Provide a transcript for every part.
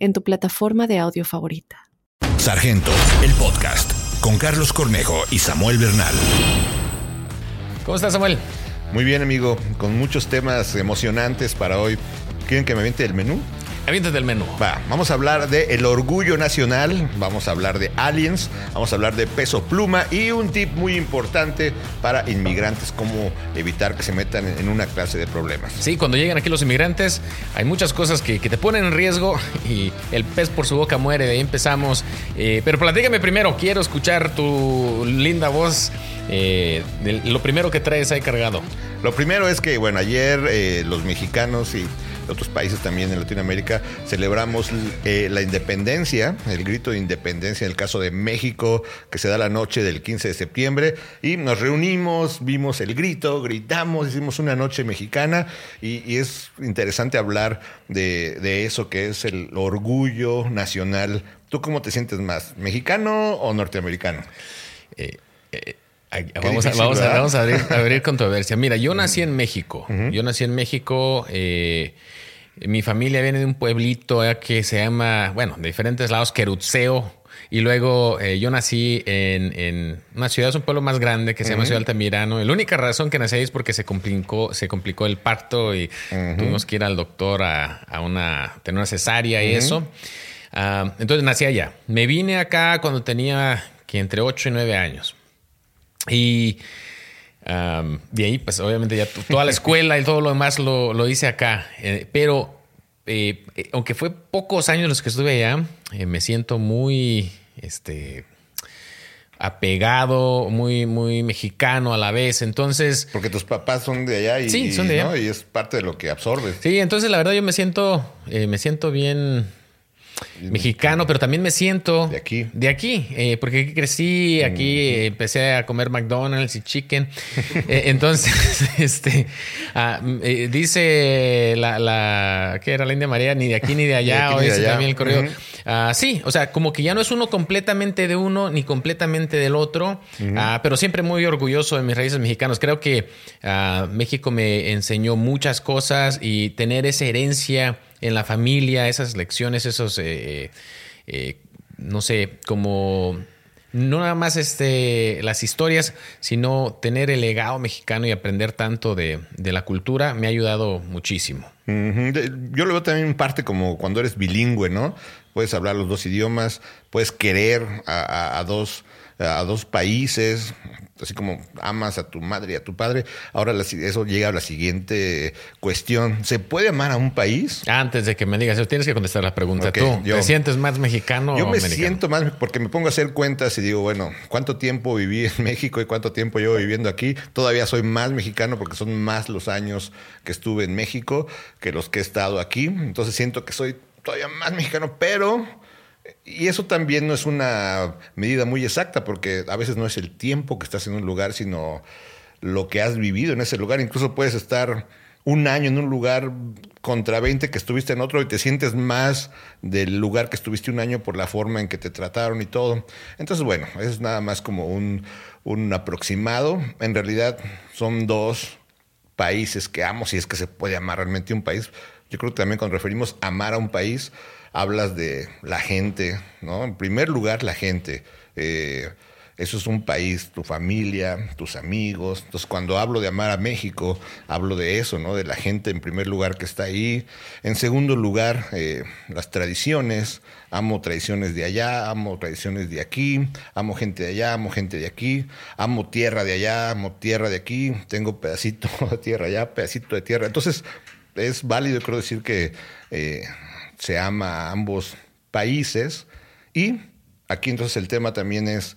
en tu plataforma de audio favorita. Sargento, el podcast, con Carlos Cornejo y Samuel Bernal. ¿Cómo estás, Samuel? Muy bien, amigo, con muchos temas emocionantes para hoy. ¿Quieren que me aviente el menú? Aviéntate el menú. Va, vamos a hablar de el orgullo nacional, vamos a hablar de aliens, vamos a hablar de peso pluma y un tip muy importante para inmigrantes, cómo evitar que se metan en una clase de problemas. Sí, cuando llegan aquí los inmigrantes hay muchas cosas que, que te ponen en riesgo y el pez por su boca muere, de ahí empezamos. Eh, pero platícame primero, quiero escuchar tu linda voz. Eh, de lo primero que traes ahí cargado. Lo primero es que, bueno, ayer eh, los mexicanos y otros países también en Latinoamérica, celebramos eh, la independencia, el grito de independencia en el caso de México, que se da la noche del 15 de septiembre, y nos reunimos, vimos el grito, gritamos, hicimos una noche mexicana, y, es interesante hablar de, eso que es el orgullo nacional. ¿Tú cómo te sientes más, mexicano o norteamericano? Eh, eh, vamos, a, vamos, a, abrir, controversia. Mira, yo nací en México. Yo nací en México. Eh, mi familia viene de un pueblito eh, que se llama, bueno, de diferentes lados, Querutseo. Y luego eh, yo nací en, una ciudad, es un pueblo más grande que se llama Ciudad Altamirano. la única razón que nací ahí es porque se complicó, se complicó el parto y tuvimos que ir al doctor a, una, tener una cesárea y eso. Ah, entonces nací allá. Me vine acá cuando tenía que entre 8 y 9 años. Y de ahí, pues obviamente ya toda la escuela y todo lo demás lo, hice acá. Eh, pero eh, eh, aunque fue pocos años los que estuve allá, me siento muy este, apegado, muy, muy mexicano a la vez. Entonces. Porque tus papás son de allá y, sí, son de allá. y es parte de lo que absorbes. Sí, entonces la verdad yo me siento, me siento bien mexicano, pero también me siento de aquí. De aquí, eh, porque aquí crecí, aquí empecé a comer McDonald's y chicken. Eh, entonces, este, ah, eh, dice la, la, ¿qué era la India María? Ni de aquí ni de allá, dice también el correo. Ah, sí, o sea, como que ya no es uno completamente de uno ni completamente del otro, ah, pero siempre muy orgulloso de mis raíces mexicanas. Creo que México me enseñó muchas cosas y tener esa herencia en la familia, esas lecciones, esos, eh, eh, no sé, como no nada más este, las historias, sino tener el legado mexicano y aprender tanto de, la cultura me ha ayudado muchísimo. Yo lo veo también en parte como cuando eres bilingüe, ¿no? Puedes hablar los dos idiomas, puedes querer a dos a dos países, así como amas a tu madre y a tu padre. Ahora eso llega a la siguiente cuestión. ¿Se puede amar a un país? Antes de que me digas tienes que contestar la pregunta tú. ¿Te sientes más mexicano yo me siento más porque me pongo a hacer cuentas y digo, bueno, ¿cuánto tiempo viví en México y cuánto tiempo llevo viviendo aquí? Todavía soy más mexicano porque son más los años que estuve en México que los que he estado aquí. Entonces siento que soy todavía más mexicano, pero y eso también no es una medida muy exacta, porque a veces no es el tiempo que estás en un lugar, sino lo que has vivido en ese lugar. Incluso puedes estar un año en un lugar contra 20 que estuviste en otro y te sientes más del lugar que estuviste un año por la forma en que te trataron y todo. Entonces, bueno, es nada más como un, un aproximado. En realidad son dos países que amo, si es que se puede amar realmente un país. Yo creo que también cuando referimos amar a un país, hablas de la gente, ¿no? En primer lugar, la gente. Eh, eso es un país, tu familia, tus amigos. Entonces, cuando hablo de amar a México, hablo de eso, ¿no? De la gente en primer lugar que está ahí. En segundo lugar, eh, las tradiciones. Amo tradiciones de allá, amo tradiciones de aquí, amo gente de allá, amo gente de aquí, amo tierra de allá, amo tierra de aquí. Tengo pedacito de tierra allá, pedacito de tierra. Entonces, es válido, creo decir que eh, se ama a ambos países. Y aquí entonces el tema también es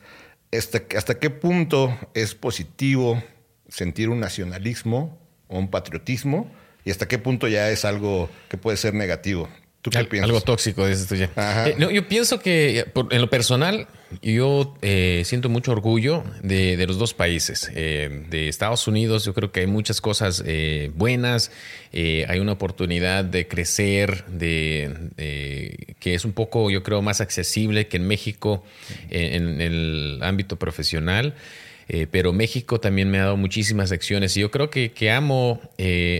hasta, qué punto es positivo sentir un nacionalismo o un patriotismo y hasta qué punto ya es algo que puede ser negativo. ¿Tú qué piensas? Algo tóxico, dices tú ya. Eh, no, yo pienso que en lo personal, yo eh, siento mucho orgullo de, los dos países. Eh, de Estados Unidos, yo creo que hay muchas cosas buenas. hay una oportunidad de crecer, de que es un poco, yo creo, más accesible que en México en, el ámbito profesional. Pero México también me ha dado muchísimas lecciones y yo creo que, que amo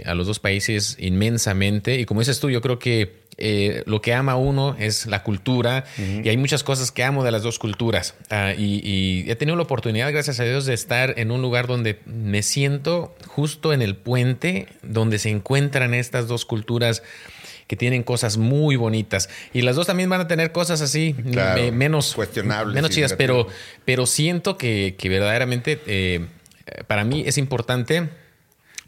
a los dos países inmensamente. Y como dices tú, yo creo que eh, lo que ama uno es la cultura y hay muchas cosas que amo de las dos culturas. Ah, y, he tenido la oportunidad, gracias a Dios, de estar en un lugar donde me siento justo en el puente donde se encuentran estas dos culturas que tienen cosas muy bonitas. Y las dos también van a tener cosas así menos cuestionables. Menos chidas, pero, pero siento que, verdaderamente eh, para mí es importante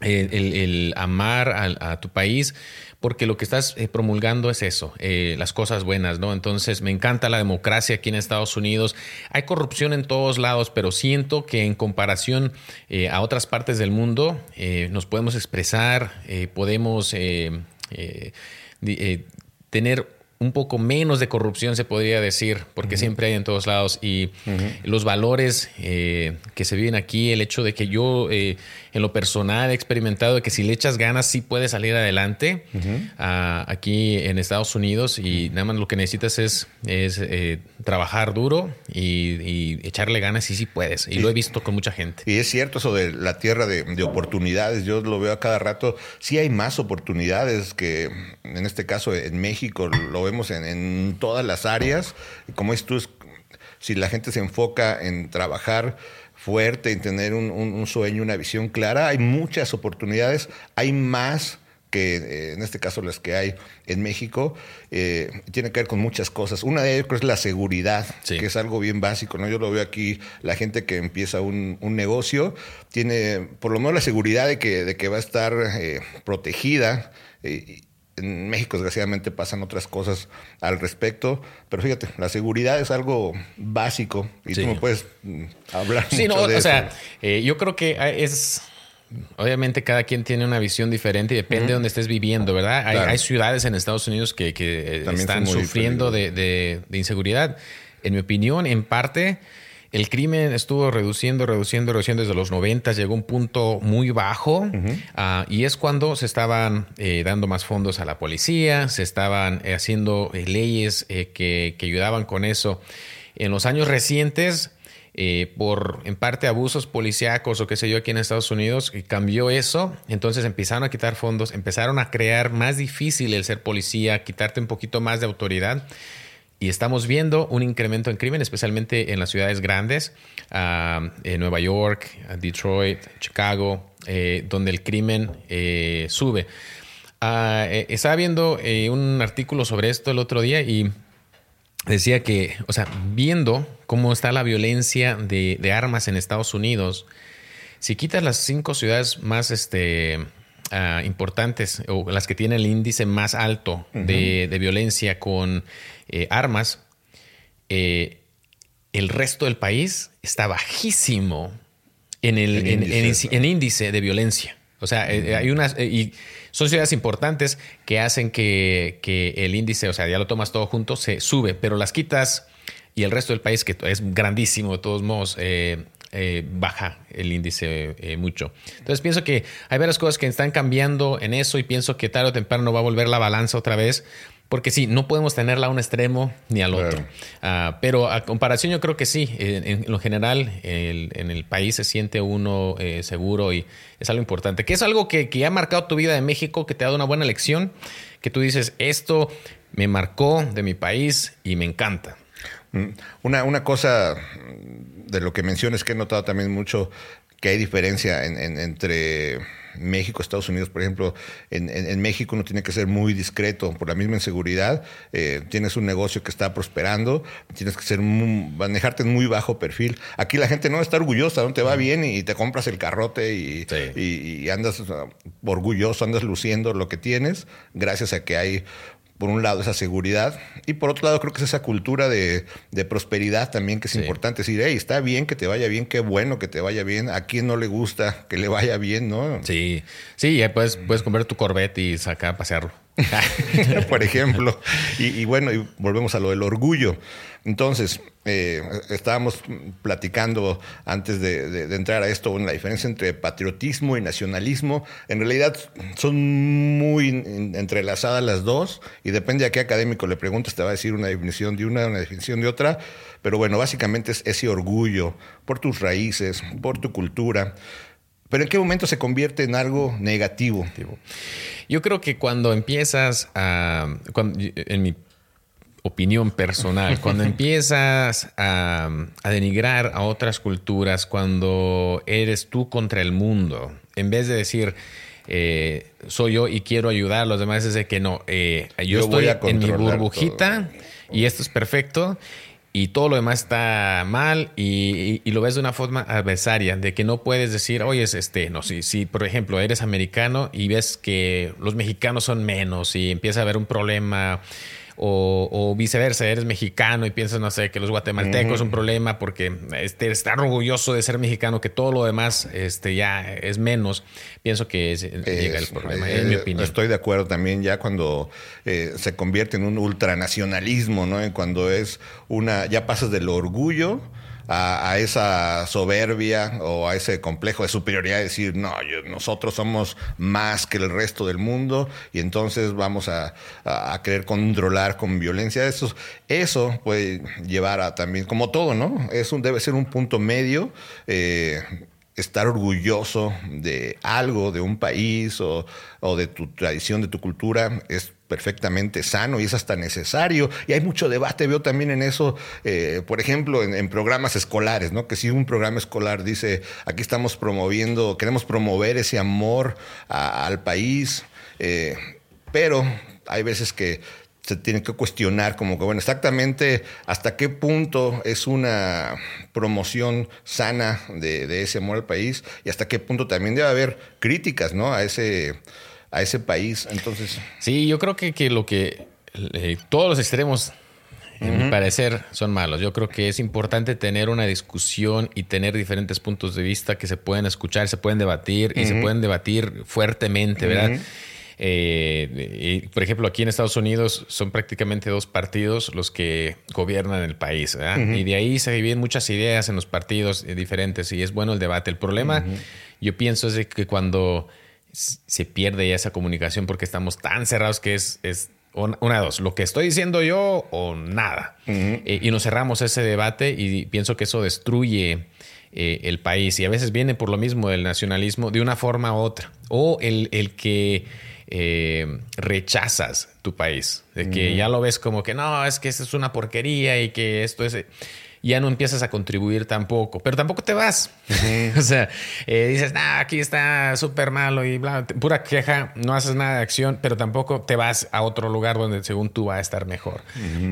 eh, el, amar a tu país porque lo que estás eh, promulgando es eso, eh, las cosas buenas, ¿no? Entonces me encanta la democracia aquí en Estados Unidos. Hay corrupción en todos lados, pero siento que en comparación eh, a otras partes del mundo nos podemos expresar, podemos tener un poco menos de corrupción, se podría decir, porque siempre hay en todos lados. Y los valores eh, que se viven aquí, el hecho de que yo eh, en lo personal he experimentado de que si le echas ganas sí puedes salir adelante ah, aquí en Estados Unidos y nada más lo que necesitas es, es eh, trabajar duro y, echarle ganas y sí puedes. Y lo he visto con mucha gente. Y es cierto eso de la tierra de, de oportunidades. Yo lo veo a cada rato. Sí hay más oportunidades que en este caso en México lo vemos en, todas las áreas. Como es tú, si la gente se enfoca en trabajar fuerte, en tener un, sueño, una visión clara, hay muchas oportunidades, hay más que eh, en este caso las que hay en México, eh, tiene que ver con muchas cosas. Una de ellas es la seguridad, que es algo bien básico. ¿no? Yo lo veo aquí, la gente que empieza un, negocio tiene por lo menos la seguridad de que, de que va a estar eh, protegida en México, desgraciadamente, pasan otras cosas al respecto. Pero fíjate, la seguridad es algo básico y tú me puedes mm, hablar. Sí, mucho no, o sea, eh, yo creo que es. Obviamente cada quien tiene una visión diferente y depende de dónde estés viviendo, ¿verdad? Hay, ciudades en Estados Unidos que, están sufriendo de, inseguridad. En mi opinión, en parte, el crimen estuvo reduciendo, reduciendo, reduciendo desde los 90, llegó a un punto muy bajo ah, y es cuando se estaban eh, dando más fondos a la policía, se estaban eh, haciendo eh, leyes que, ayudaban con eso. En los años recientes, por en parte abusos policíacos o qué sé yo aquí en Estados Unidos, cambió eso, entonces empezaron a quitar fondos, empezaron a crear más difícil el ser policía, quitarte un poquito más de autoridad. Y estamos viendo un incremento en crimen, especialmente en las ciudades grandes, ah, Nueva York, Detroit, Chicago, eh, donde el crimen eh, sube. Ah, eh, estaba viendo un artículo sobre esto el otro día y decía que, o sea, viendo cómo está la violencia de, armas en Estados Unidos, si quitas las cinco ciudades más este, ah, importantes o las que tienen el índice más alto de, de violencia con eh, armas, eh, el resto del país está bajísimo en el, índice, de violencia. O sea, eh, hay unas. y son ciudades importantes que hacen que, el índice, o sea, ya lo tomas todo junto, se sube, pero las quitas y el resto del país, que es grandísimo de todos modos, baja el índice mucho. Entonces pienso que hay varias cosas que están cambiando en eso y pienso que tarde o temprano va a volver la balanza otra vez porque sí, no podemos tenerla a un extremo ni al otro. Ah, pero a comparación yo creo que sí, en, lo general en el país se siente uno eh, seguro y es algo importante. Que es algo que, ha marcado tu vida de México, que te ha dado una buena lección, que tú dices, esto me marcó de mi país y me encanta. Mm, una, una cosa de lo que mencionas que he notado también mucho, que hay diferencia entre México, Estados Unidos, por ejemplo, en, México uno tiene que ser muy discreto por la misma inseguridad. Eh, tienes un negocio que está prosperando, tienes que ser manejarte en muy bajo perfil. Aquí la gente no está orgullosa, no te va bien y te compras el carrote y, y andas orgulloso, andas luciendo lo que tienes, gracias a que hay por un lado esa seguridad y por otro lado creo que es esa cultura de, prosperidad también que es importante decir, hey, está bien que te vaya bien, qué bueno que te vaya bien, a quien no le gusta que le vaya bien, ¿no? Sí, sí, puedes, puedes comprar tu Corvette y sacar a pasearlo. por ejemplo. Y, bueno, y volvemos a lo del orgullo. Entonces, eh, estábamos platicando antes de, entrar a esto, la diferencia entre patriotismo y nacionalismo, en realidad son muy entrelazadas las dos y depende a qué académico le preguntes, te va a decir una definición de una, una definición de otra, pero bueno, básicamente es ese orgullo por tus raíces, por tu cultura. Pero ¿en qué momento se convierte en algo negativo? Yo creo que cuando empiezas a, en mi opinión personal, cuando empiezas a, denigrar a otras culturas, cuando eres tú contra el mundo, en vez de decir, eh, soy yo y quiero ayudar a los demás, es de que no, eh, yo, estoy en mi burbujita y esto es perfecto y todo lo demás está mal y, lo ves de una forma adversaria, de que no puedes decir, oye, este, no, si, si por ejemplo eres americano y ves que los mexicanos son menos y empieza a haber un problema o, viceversa, eres mexicano y piensas, no sé, que los guatemaltecos son un problema porque este, estar orgulloso de ser mexicano, que todo lo demás este, ya es menos, pienso que llega el problema, en mi eh, opinión. Estoy de acuerdo también ya cuando eh, se convierte en un ultranacionalismo, ¿no? cuando es una, ya pasas del orgullo a, esa soberbia o a ese complejo de superioridad, decir, no, nosotros somos más que el resto del mundo y entonces vamos a, querer controlar con violencia. Eso, eso puede llevar a también, como todo, ¿no? Es debe ser un punto medio. Eh, estar orgulloso de algo, de un país o, o, de tu tradición, de tu cultura, es perfectamente sano y es hasta necesario. Y hay mucho debate, veo también en eso, eh, por ejemplo, en, programas escolares, ¿no? Que si un programa escolar dice, aquí estamos promoviendo, queremos promover ese amor al país, eh, pero hay veces que se tiene que cuestionar como que, bueno, exactamente hasta qué punto es una promoción sana de, de ese amor al país y hasta qué punto también debe haber críticas, ¿no? A ese a ese país. Entonces. Sí, yo creo que, que lo que eh, todos los extremos, en mi parecer, son malos. Yo creo que es importante tener una discusión y tener diferentes puntos de vista que se pueden escuchar, se pueden debatir y se pueden debatir fuertemente, ¿verdad? Eh, por ejemplo, aquí en Estados Unidos son prácticamente dos partidos los que gobiernan el país. ¿verdad? Y de ahí se viven muchas ideas en los partidos diferentes y es bueno el debate. El problema, yo pienso, es de que cuando se pierde ya esa comunicación porque estamos tan cerrados que es, es una de dos, lo que estoy diciendo yo o nada. Eh, y nos cerramos ese debate y pienso que eso destruye eh, el país y a veces viene por lo mismo del nacionalismo de una forma u otra. O el, el que eh, rechazas tu país, de que ya lo ves como que no, es que esto es una porquería y que esto es ya no empiezas a contribuir tampoco, pero tampoco te vas. o sea, eh, dices, nah, aquí está súper malo y bla, pura queja, no haces nada de acción, pero tampoco te vas a otro lugar donde según tú va a estar mejor.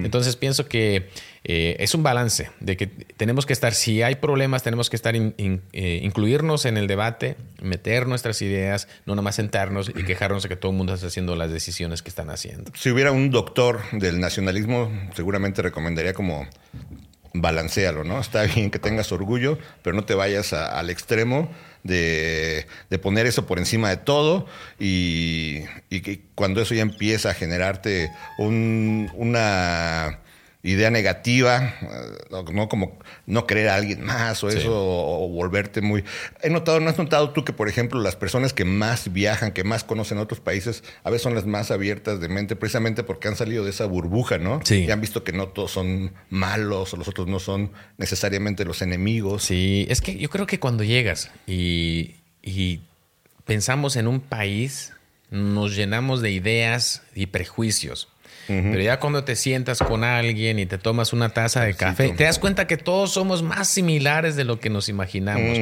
Entonces pienso que eh, es un balance de que tenemos que estar, si hay problemas, tenemos que estar, eh, incluirnos en el debate, meter nuestras ideas, no nomás sentarnos y quejarnos de que todo el mundo está haciendo las decisiones que están haciendo. Si hubiera un doctor del nacionalismo, seguramente recomendaría como balancealo, ¿no? Está bien que tengas orgullo, pero no te vayas al extremo de, poner eso por encima de todo y, y, que cuando eso ya empieza a generarte un, una idea negativa, eh, no como no creer a alguien más o eso, o, volverte muy... He notado, ¿no has notado tú que, por ejemplo, las personas que más viajan, que más conocen otros países, a veces son las más abiertas de mente, precisamente porque han salido de esa burbuja, ¿no? Sí. Y han visto que no todos son malos o los otros no son necesariamente los enemigos. Sí, es que yo creo que cuando llegas y, y pensamos en un país, nos llenamos de ideas y prejuicios. Pero ya cuando te sientas con alguien y te tomas una taza de café, te das cuenta que todos somos más similares de lo que nos imaginamos.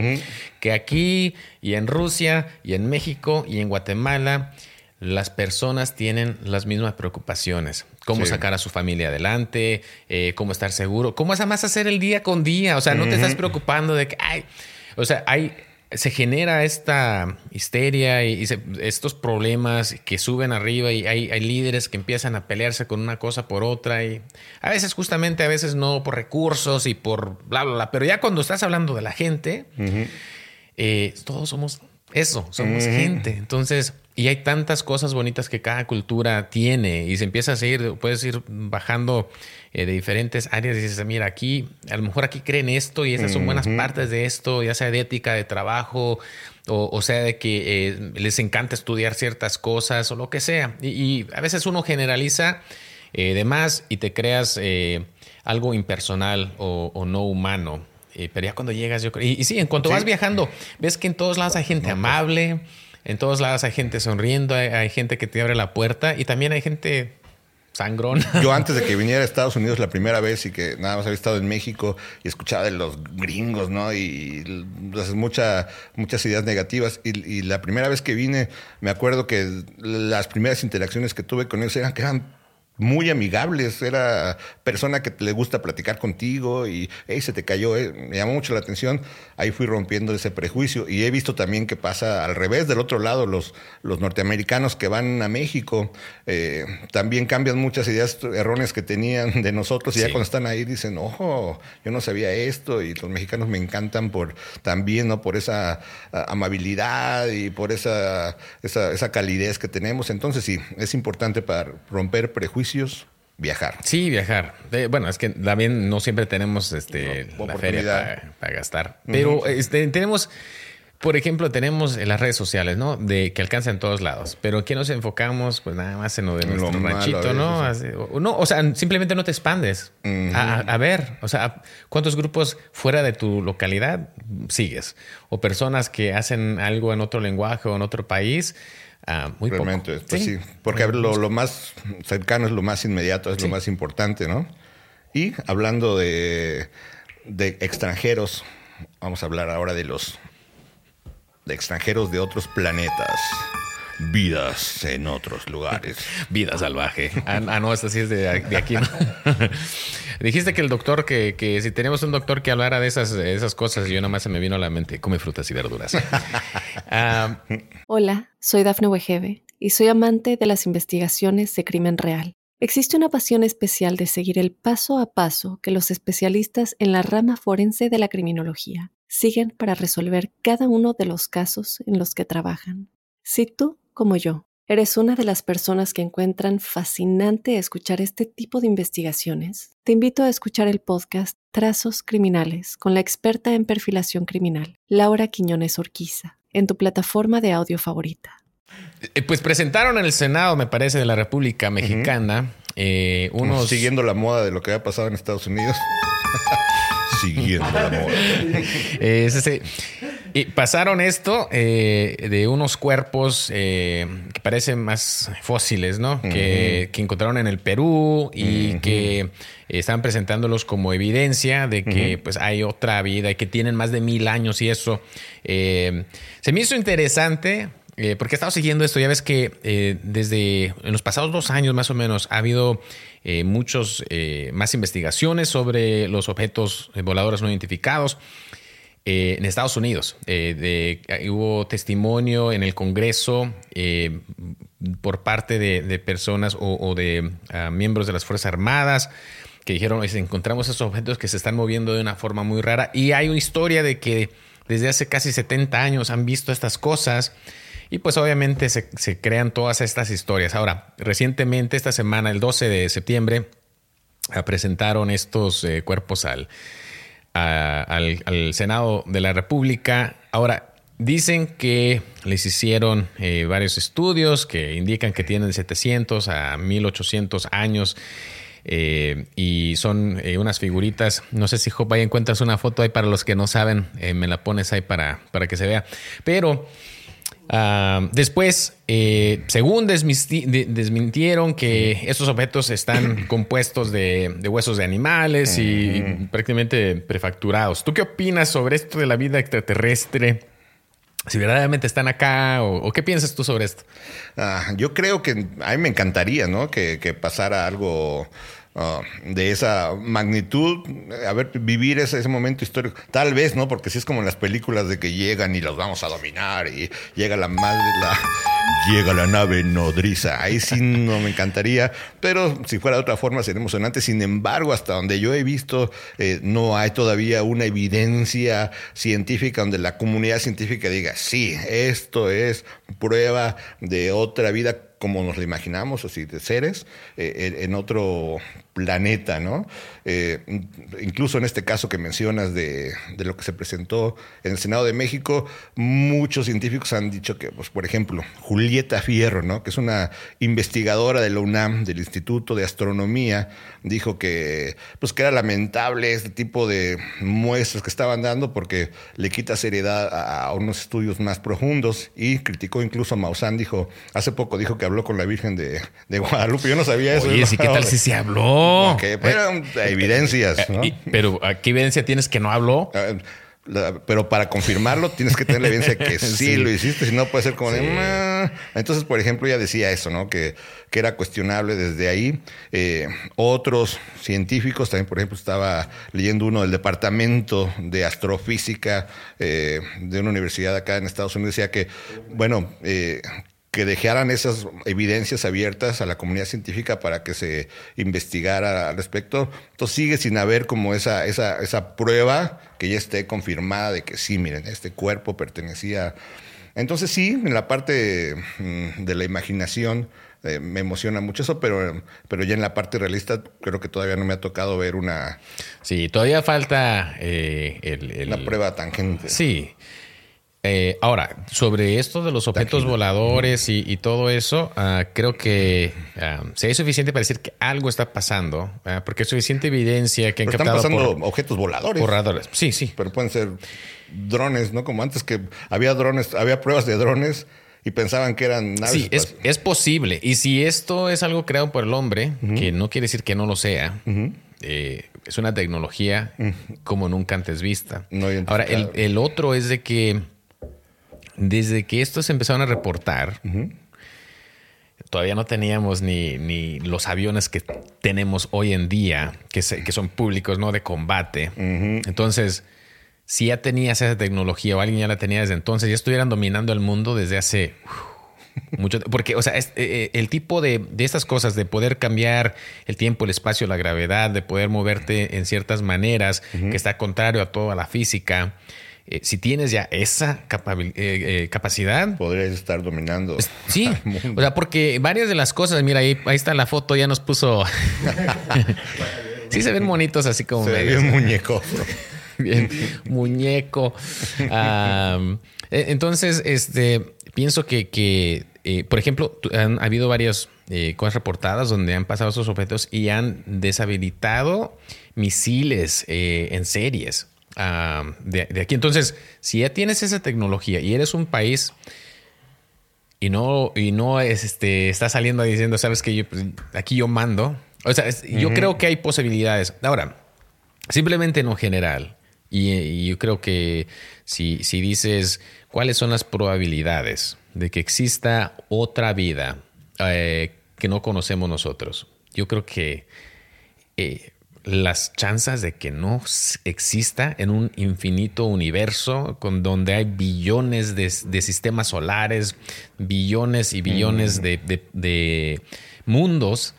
Que aquí y en Rusia y en México y en Guatemala las personas tienen las mismas preocupaciones. Cómo sacar a su familia adelante, eh, cómo estar seguro, cómo más hacer el día con día. O sea, no te estás preocupando de que, ay, o sea, hay se genera esta histeria y, estos problemas que suben arriba y hay, líderes que empiezan a pelearse con una cosa por otra y a veces justamente, a veces no por recursos y por bla, bla, bla. Pero ya cuando estás hablando de la gente, eh, todos somos eso, somos gente. Entonces, y hay tantas cosas bonitas que cada cultura tiene y se empieza a seguir, puedes ir bajando eh, de diferentes áreas y dices, mira, aquí, a lo mejor aquí creen esto y esas son buenas partes de esto, ya sea de ética, de trabajo, o, sea de que eh, les encanta estudiar ciertas cosas o lo que sea. Y, a veces uno generaliza eh, de más y te creas algo impersonal o, no humano. pero ya cuando llegas, yo creo. Y, sí, en cuanto vas viajando, ves que en todos lados hay gente pues. amable. En todos lados hay gente sonriendo, hay, gente que te abre la puerta y también hay gente sangrón. Yo antes de que viniera a Estados Unidos la primera vez y que nada más había estado en México y escuchaba de los gringos, ¿no? Y pues, mucha, muchas ideas negativas. Y, y, la primera vez que vine, me acuerdo que las primeras interacciones que tuve con ellos eran que eran muy amigables, era persona que le gusta platicar contigo y hey, se te cayó, eh". me llamó mucho la atención, ahí fui rompiendo ese prejuicio. Y he visto también que pasa al revés, del otro lado, los, los norteamericanos que van a México eh, también cambian muchas ideas erróneas que tenían de nosotros y ya cuando están ahí dicen, ojo, yo no sabía esto y los mexicanos me encantan por también, ¿no? Por esa amabilidad y por esa, esa, esa calidez que tenemos, entonces sí, es importante para romper prejuicios viajar. Sí, viajar. bueno, es que también no siempre tenemos este, la feria para, gastar. Pero este, tenemos, por ejemplo, tenemos las redes sociales, ¿no? De que alcanzan todos lados. Pero aquí nos enfocamos, pues nada más en lo de nuestro ranchito, ¿no? o, no, o sea, simplemente no te expandes. a, ver, o sea, ¿cuántos grupos fuera de tu localidad sigues? O personas que hacen algo en otro lenguaje o en otro país Ah, muy Realmente, pues sí. porque lo, más cercano es lo más inmediato, es lo más importante, ¿no? Y hablando de, de extranjeros, vamos a hablar ahora de los de extranjeros de otros planetas. Vidas en otros lugares. Vida salvaje. Ah, ah, no, esta sí es de, aquí. Dijiste que el doctor, que, que, si tenemos un doctor que hablara de esas, esas cosas, yo nada más se me vino a la mente, come frutas y verduras. Ah, Hola, soy Dafne Wegebe y soy amante de las investigaciones de crimen real. Existe una pasión especial de seguir el paso a paso que los especialistas en la rama forense de la criminología siguen para resolver cada uno de los casos en los que trabajan. Si tú como yo, ¿eres una de las personas que encuentran fascinante escuchar este tipo de investigaciones? Te invito a escuchar el podcast Trazos Criminales con la experta en perfilación criminal, Laura Quiñones Orquiza, en tu plataforma de audio favorita. Eh, pues presentaron en el Senado, me parece, de la República Mexicana, eh, unos... Siguiendo la moda de lo que ha pasado en Estados Unidos. Siguiendo la moda. Eh, y pasaron esto eh, de unos cuerpos eh, que parecen más fósiles, ¿no? que, encontraron en el Perú y que están presentándolos como evidencia de que pues hay otra vida y que tienen más de mil años y eso. Eh, se me hizo interesante. porque he estado siguiendo esto, ya ves que desde en los pasados dos años más o menos ha habido muchos más investigaciones sobre los objetos voladores no identificados. Eh, en Estados Unidos. Eh, hubo testimonio en el Congreso eh, por parte de, personas o, de ah, miembros de las Fuerzas Armadas que dijeron, encontramos esos objetos que se están moviendo de una forma muy rara. Y hay una historia de que desde hace casi 70 años han visto estas cosas. Y pues obviamente se, crean todas estas historias. Ahora, recientemente, esta semana, el 12 de septiembre, ah, presentaron estos cuerpos al, al, Senado de la República. Ahora, dicen que les hicieron eh, varios estudios que indican que tienen 700 a 1800 años. Eh, y son eh, unas figuritas. No sé si Job ahí encuentras una foto ahí para los que no saben, me la pones ahí para, para que se vea. Pero Ah, después, eh, según desmintieron que estos objetos están compuestos de, huesos de animales y prácticamente prefacturados. ¿Tú qué opinas sobre esto de la vida extraterrestre? Si verdaderamente están acá o, qué piensas tú sobre esto? Ah, yo creo que a mí me encantaría, ¿no? Que, pasara algo Ah, de esa magnitud, a ver, vivir ese, ese, momento histórico. Tal vez, ¿no? Porque si es como en las películas de que llegan y los vamos a dominar y llega la madre, la, llega la nave nodriza. Ahí sí no me encantaría, pero si fuera de otra forma sería emocionante. Sin embargo, hasta donde yo he visto, eh, no hay todavía una evidencia científica donde la comunidad científica diga, sí, esto es prueba de otra vida como nos lo imaginamos, así de seres, eh, en otro planeta, ¿no? Eh, incluso en este caso que mencionas de, de, lo que se presentó en el Senado de México, muchos científicos han dicho que, pues, por ejemplo, Julieta Fierro, ¿no? que es una investigadora de la UNAM, del Instituto de Astronomía, dijo que, pues, que era lamentable este tipo de muestras que estaban dando porque le quita seriedad a, a unos estudios más profundos y criticó incluso a Maussan, dijo, hace poco dijo que habló con la Virgen de, de Guadalupe, yo no sabía eso. Oye, ¿sí, ¿qué tal si se habló? pero evidencias. Eh, pero ¿qué evidencia tienes que no habló? Pero para confirmarlo tienes que tener la evidencia que sí, lo hiciste, si no puede ser como de... Entonces, por ejemplo, ella decía eso, ¿no? Que, que era cuestionable desde ahí. Eh, otros científicos, también, por ejemplo, estaba leyendo uno del Departamento de Astrofísica eh, de una universidad acá en Estados Unidos, decía que, bueno, que dejaran esas evidencias abiertas a la comunidad científica para que se investigara al respecto. Entonces sigue sin haber como esa, esa, esa prueba que ya esté confirmada de que sí, miren, este cuerpo pertenecía. Entonces sí, en la parte mm, de la imaginación eh, me emociona mucho eso, pero, pero ya en la parte realista creo que todavía no me ha tocado ver una... Sí, todavía falta eh, el, La prueba tangente. Sí. Eh, ahora, sobre esto de los objetos voladores y, todo eso, ah, creo que uh, si hay suficiente para decir que algo está pasando, ah, porque hay suficiente evidencia que han Pero captado están pasando objetos voladores. Sí, sí. Pero pueden ser drones, ¿no? Como antes que había drones, había pruebas de drones y pensaban que eran naves. Sí, es, posible. Y si esto es algo creado por el hombre, que no quiere decir que no lo sea, eh, es una tecnología como nunca antes vista. Ahora, el, el otro es de que desde que estos se empezaron a reportar, todavía no teníamos ni, los aviones que tenemos hoy en día, que, que son públicos, ¿no? De combate. Entonces, si ya tenías esa tecnología o alguien ya la tenía desde entonces, ya estuvieran dominando el mundo desde hace mucho Porque, o sea, eh, eh, el tipo de, de, estas cosas, de poder cambiar el tiempo, el espacio, la gravedad, de poder moverte en ciertas maneras, que está contrario a toda la física. Eh, si tienes ya esa eh, eh, capacidad. Podrías estar dominando. Sí, o sea, porque varias de las cosas, mira, ahí, ahí está la foto, ya nos puso. sí, se ven bonitos así como. Se ve muñeco. bien, muñeco. entonces, este, pienso que, por ejemplo, han habido varias cosas reportadas donde han pasado esos objetos y han deshabilitado misiles en series de, aquí. Entonces, si ya tienes esa tecnología y eres un país y no, y no es, este, está saliendo diciendo, sabes que pues, aquí yo mando. O sea, yo creo que hay posibilidades. Ahora, simplemente en lo general, y, yo creo que si, si dices cuáles son las probabilidades de que exista otra vida eh, que no conocemos nosotros, yo creo que eh, las chances de que no exista en un infinito universo con donde hay billones de, sistemas solares, billones y billones mm. de, mundos.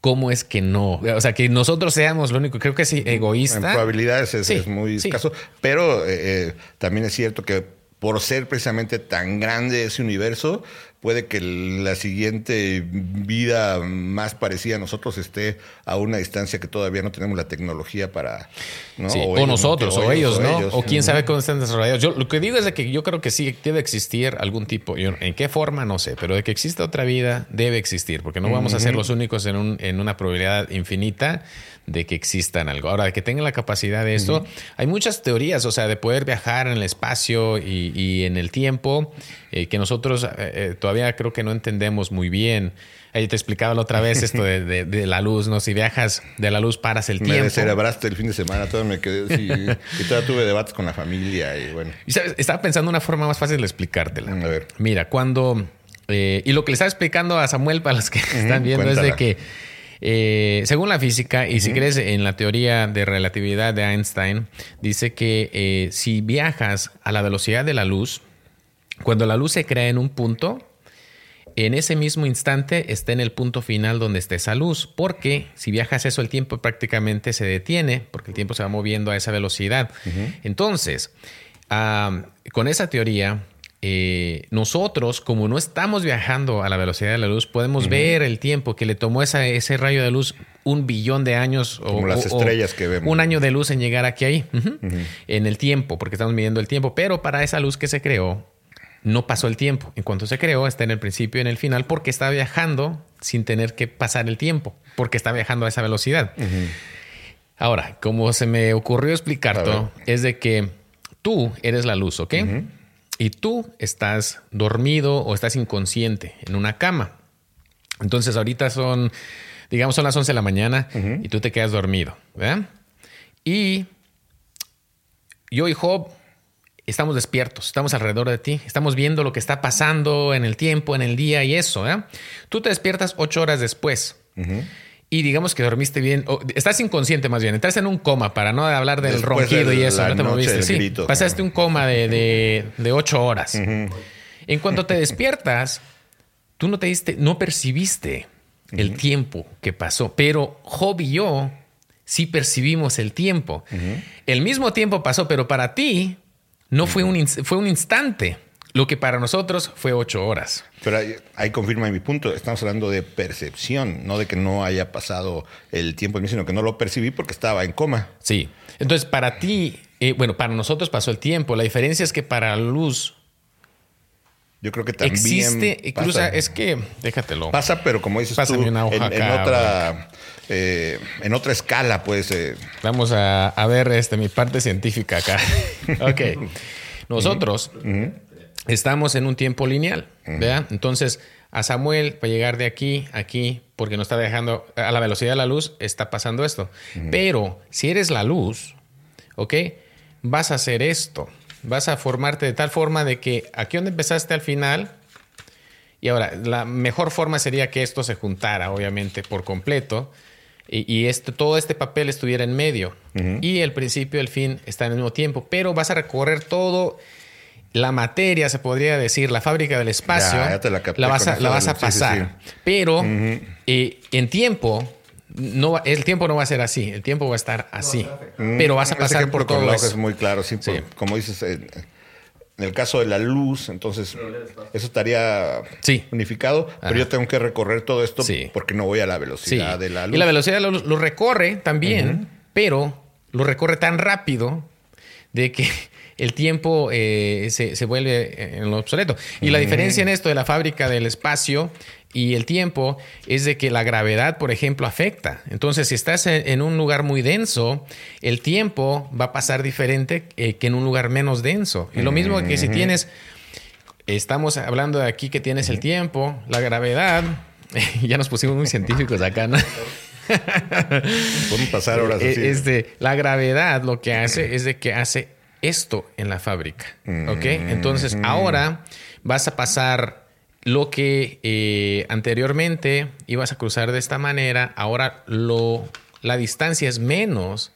¿Cómo es que no? O sea, que nosotros seamos lo único, creo que es egoísta. En probabilidades es, muy escaso, pero eh, eh, también es cierto que por ser precisamente tan grande ese universo, puede que la siguiente vida más parecida a nosotros esté a una distancia que todavía no tenemos la tecnología para... o, nosotros, o, ellos, ¿no? O quién sabe cómo están desarrollados. Yo lo que digo es de que yo creo que sí debe existir algún tipo, en qué forma no sé, pero de que exista otra vida debe existir, porque no vamos a ser los únicos en, un, en una probabilidad infinita de que existan algo. Ahora, de que tengan la capacidad de esto, hay muchas teorías, o sea, de poder viajar en el espacio y, en el tiempo, eh, que nosotros eh, todavía todavía creo que no entendemos muy bien. Ahí te explicaba la otra vez esto de, la luz, ¿no? Si viajas de la luz, paras el tiempo. Me descerebraste el fin de semana, todo me quedé y todavía tuve debates con la familia y bueno. estaba pensando una forma más fácil de explicártela. A ver. Mira, cuando... Eh, y lo que le estaba explicando a Samuel para los que están viendo es de que Eh, según la física, y si crees en la teoría de relatividad de Einstein, dice que eh, si viajas a la velocidad de la luz, cuando la luz se crea en un punto, en ese mismo instante está en el punto final donde está esa luz, porque si viajas eso, el tiempo prácticamente se detiene, porque el tiempo se va moviendo a esa velocidad. Entonces, con esa teoría, eh, nosotros, como no estamos viajando a la velocidad de la luz, podemos ver el tiempo que le tomó ese rayo de luz un billón de años como las estrellas que vemos. Un año de luz en llegar aquí ahí, en el tiempo, porque estamos midiendo el tiempo. Pero para esa luz que se creó, no pasó el tiempo. En cuanto se creó, está en el principio y en el final, porque está viajando sin tener que pasar el tiempo, porque está viajando a esa velocidad. Ahora, como se me ocurrió explicar todo, es de que tú eres la luz, ¿ok? Y tú estás dormido o estás inconsciente en una cama. Entonces ahorita son, digamos, son las 11 de la mañana y tú te quedas dormido. ¿verdad? Y yo y Job estamos despiertos, estamos alrededor de ti, estamos viendo lo que está pasando en el tiempo, en el día y eso. ¿verdad? Tú te despiertas ocho horas después y digamos que dormiste bien, estás inconsciente más bien, estás en un coma para no hablar del ronquido y eso, no te moviste. Sí, pasaste un coma de, ocho horas. En cuanto te despiertas, tú no te diste, no percibiste el tiempo que pasó, pero Job y yo sí percibimos el tiempo. El mismo tiempo pasó, pero para ti no fue un, fue un instante. Lo que para nosotros fue ocho horas. Pero ahí, confirma mi punto. Estamos hablando de percepción, no de que no haya pasado el tiempo en mí, sino que no lo percibí porque estaba en coma. Sí. Entonces, para ti, eh, bueno, para nosotros pasó el tiempo. La diferencia es que para la luz. Yo creo que también. Existe, incluso es que, déjatelo. Pasa, pero como dices tú, en, otra. Eh, en otra escala, pues. Eh. Vamos a, ver este, mi parte científica acá. ok. Nosotros estamos en un tiempo lineal, ¿verdad? Entonces, a Samuel, para llegar de aquí aquí, porque no está viajando a la velocidad de la luz, está pasando esto. Pero si eres la luz, ¿ok? Vas a hacer esto. Vas a formarte de tal forma de que aquí donde empezaste al final, y ahora, la mejor forma sería que esto se juntara, obviamente, por completo. Y, este, todo este papel estuviera en medio. Y el principio y el fin están en el mismo tiempo. Pero vas a recorrer todo la materia, se podría decir, la fábrica del espacio, la, vas a, la, vas a, pasar. Pero eh, en tiempo, no, el tiempo no va a ser así, el tiempo va a estar así. pero vas a pasar por todo eso. Es muy claro, sí, como dices, en el caso de la luz, entonces eso estaría unificado, pero yo tengo que recorrer todo esto porque no voy a la velocidad de la luz. Y la velocidad de la luz lo recorre también, pero lo recorre tan rápido de que el tiempo eh, se, vuelve en lo obsoleto. Y la diferencia en esto de la fábrica del espacio y el tiempo es de que la gravedad, por ejemplo, afecta. Entonces, si estás en, un lugar muy denso, el tiempo va a pasar diferente eh, que en un lugar menos denso. Y lo mismo que si tienes, estamos hablando de aquí que tienes el tiempo, la gravedad, ya nos pusimos muy científicos acá, ¿no? Podemos pasar ahora así. Eh, este, la gravedad lo que hace es de que hace esto en la fábrica. ¿Ok? Entonces ahora vas a pasar lo que eh, anteriormente ibas a cruzar de esta manera, ahora lo, la distancia es menos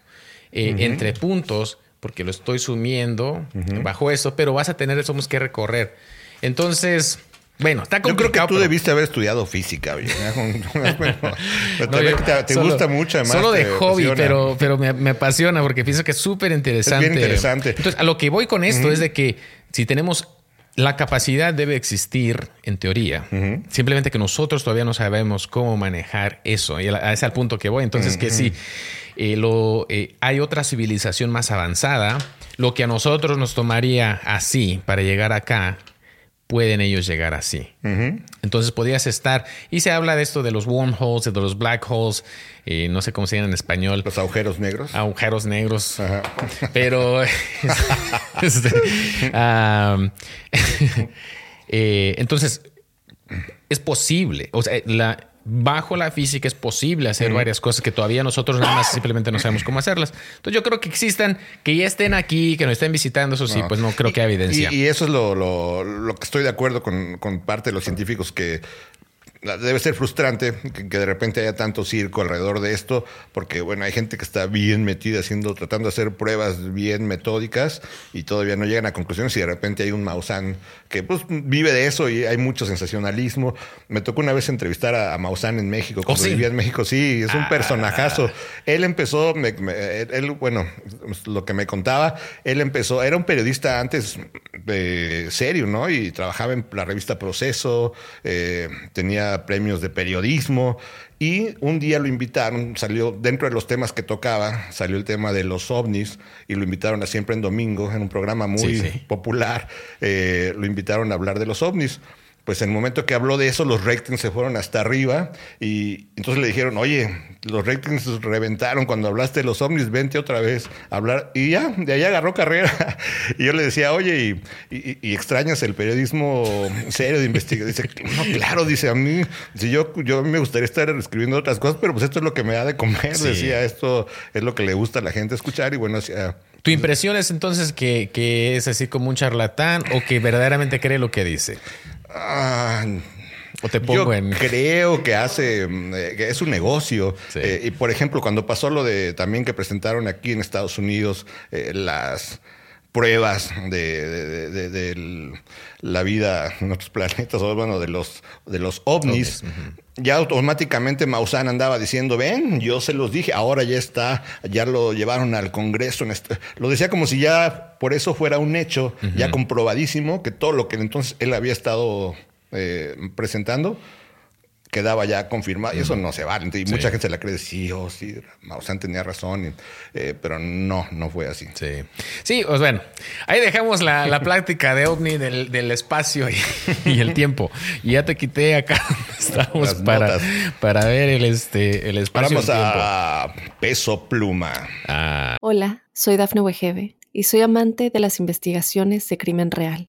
eh, entre puntos porque lo estoy sumiendo bajo eso, pero vas a tener eso que recorrer. Entonces, bueno, está complicado. Yo creo que tú debiste haber estudiado física. te, gusta mucho, además. Solo de hobby, pero, pero me, apasiona porque pienso que es súper interesante. Es bien interesante. Entonces, a lo que voy con esto es de que si tenemos la capacidad debe existir en teoría. Simplemente que nosotros todavía no sabemos cómo manejar eso. Y a ese al punto que voy. Entonces, que si eh, lo, eh, hay otra civilización más avanzada, lo que a nosotros nos tomaría así para llegar acá pueden ellos llegar así. Entonces podrías estar, y se habla de esto de los wormholes, de los black holes, eh, no sé cómo se llaman en español. Los agujeros negros. Agujeros negros. Pero, este, eh, entonces, es posible. O sea, la, bajo la física es posible hacer varias cosas que todavía nosotros nada más simplemente no sabemos cómo hacerlas. Entonces yo creo que existan, que ya estén aquí, que nos estén visitando, eso sí, pues no creo que haya evidencia. Y, eso es lo, que estoy de acuerdo con, parte de los científicos que debe ser frustrante que, de repente haya tanto circo alrededor de esto, porque bueno, hay gente que está bien metida haciendo, tratando de hacer pruebas bien metódicas y todavía no llegan a conclusiones y de repente hay un Maussan que pues vive de eso y hay mucho sensacionalismo. Me tocó una vez entrevistar a, Maussan en México, cuando ¿Oh, vivía en México, sí, es un ah. personajazo. Él empezó, él, bueno, lo que me contaba, él empezó, era un periodista antes de serio, ¿no? Y trabajaba en la revista Proceso, eh, tenía premios de periodismo y un día lo invitaron, salió dentro de los temas que tocaba, salió el tema de los ovnis y lo invitaron a siempre en domingo, en un programa muy popular, eh, lo invitaron a hablar de los ovnis pues en el momento que habló de eso, los ratings se fueron hasta arriba y entonces le dijeron, oye, los ratings reventaron cuando hablaste de los ovnis, vente otra vez a hablar. Y ya, de ahí agarró carrera. Y yo le decía, oye, ¿y, extrañas el periodismo serio de investigación? Dice, no, claro, dice a mí, si yo, yo me gustaría estar escribiendo otras cosas, pero pues esto es lo que me da de comer. Decía, esto es lo que le gusta a la gente escuchar y bueno, ¿Tu impresión es entonces que, que, es así como un charlatán o que verdaderamente cree lo que dice? Ah, o te pongo Yo creo que hace, eh, que es un negocio. Eh, y por ejemplo, cuando pasó lo de también que presentaron aquí en Estados Unidos eh, las pruebas de, la vida en otros planetas, o bueno, de los, de los ovnis, ya automáticamente Maussan andaba diciendo, ven, yo se los dije, ahora ya está, ya lo llevaron al Congreso. Este-". Lo decía como si ya por eso fuera un hecho, ya comprobadísimo, que todo lo que entonces él había estado eh, presentando quedaba ya confirmado y eso no se vale. Y mucha gente se la cree, sí, oh, sí, Maussan tenía razón, eh, pero no, no fue así. Sí, sí, pues bueno, ahí dejamos la, la plática de OVNI del, espacio y, el tiempo. Y ya te quité acá estamos para, para ver el, este, el espacio. Vamos a peso pluma. Ah. Hola, soy Dafne Wegebe y soy amante de las investigaciones de crimen real.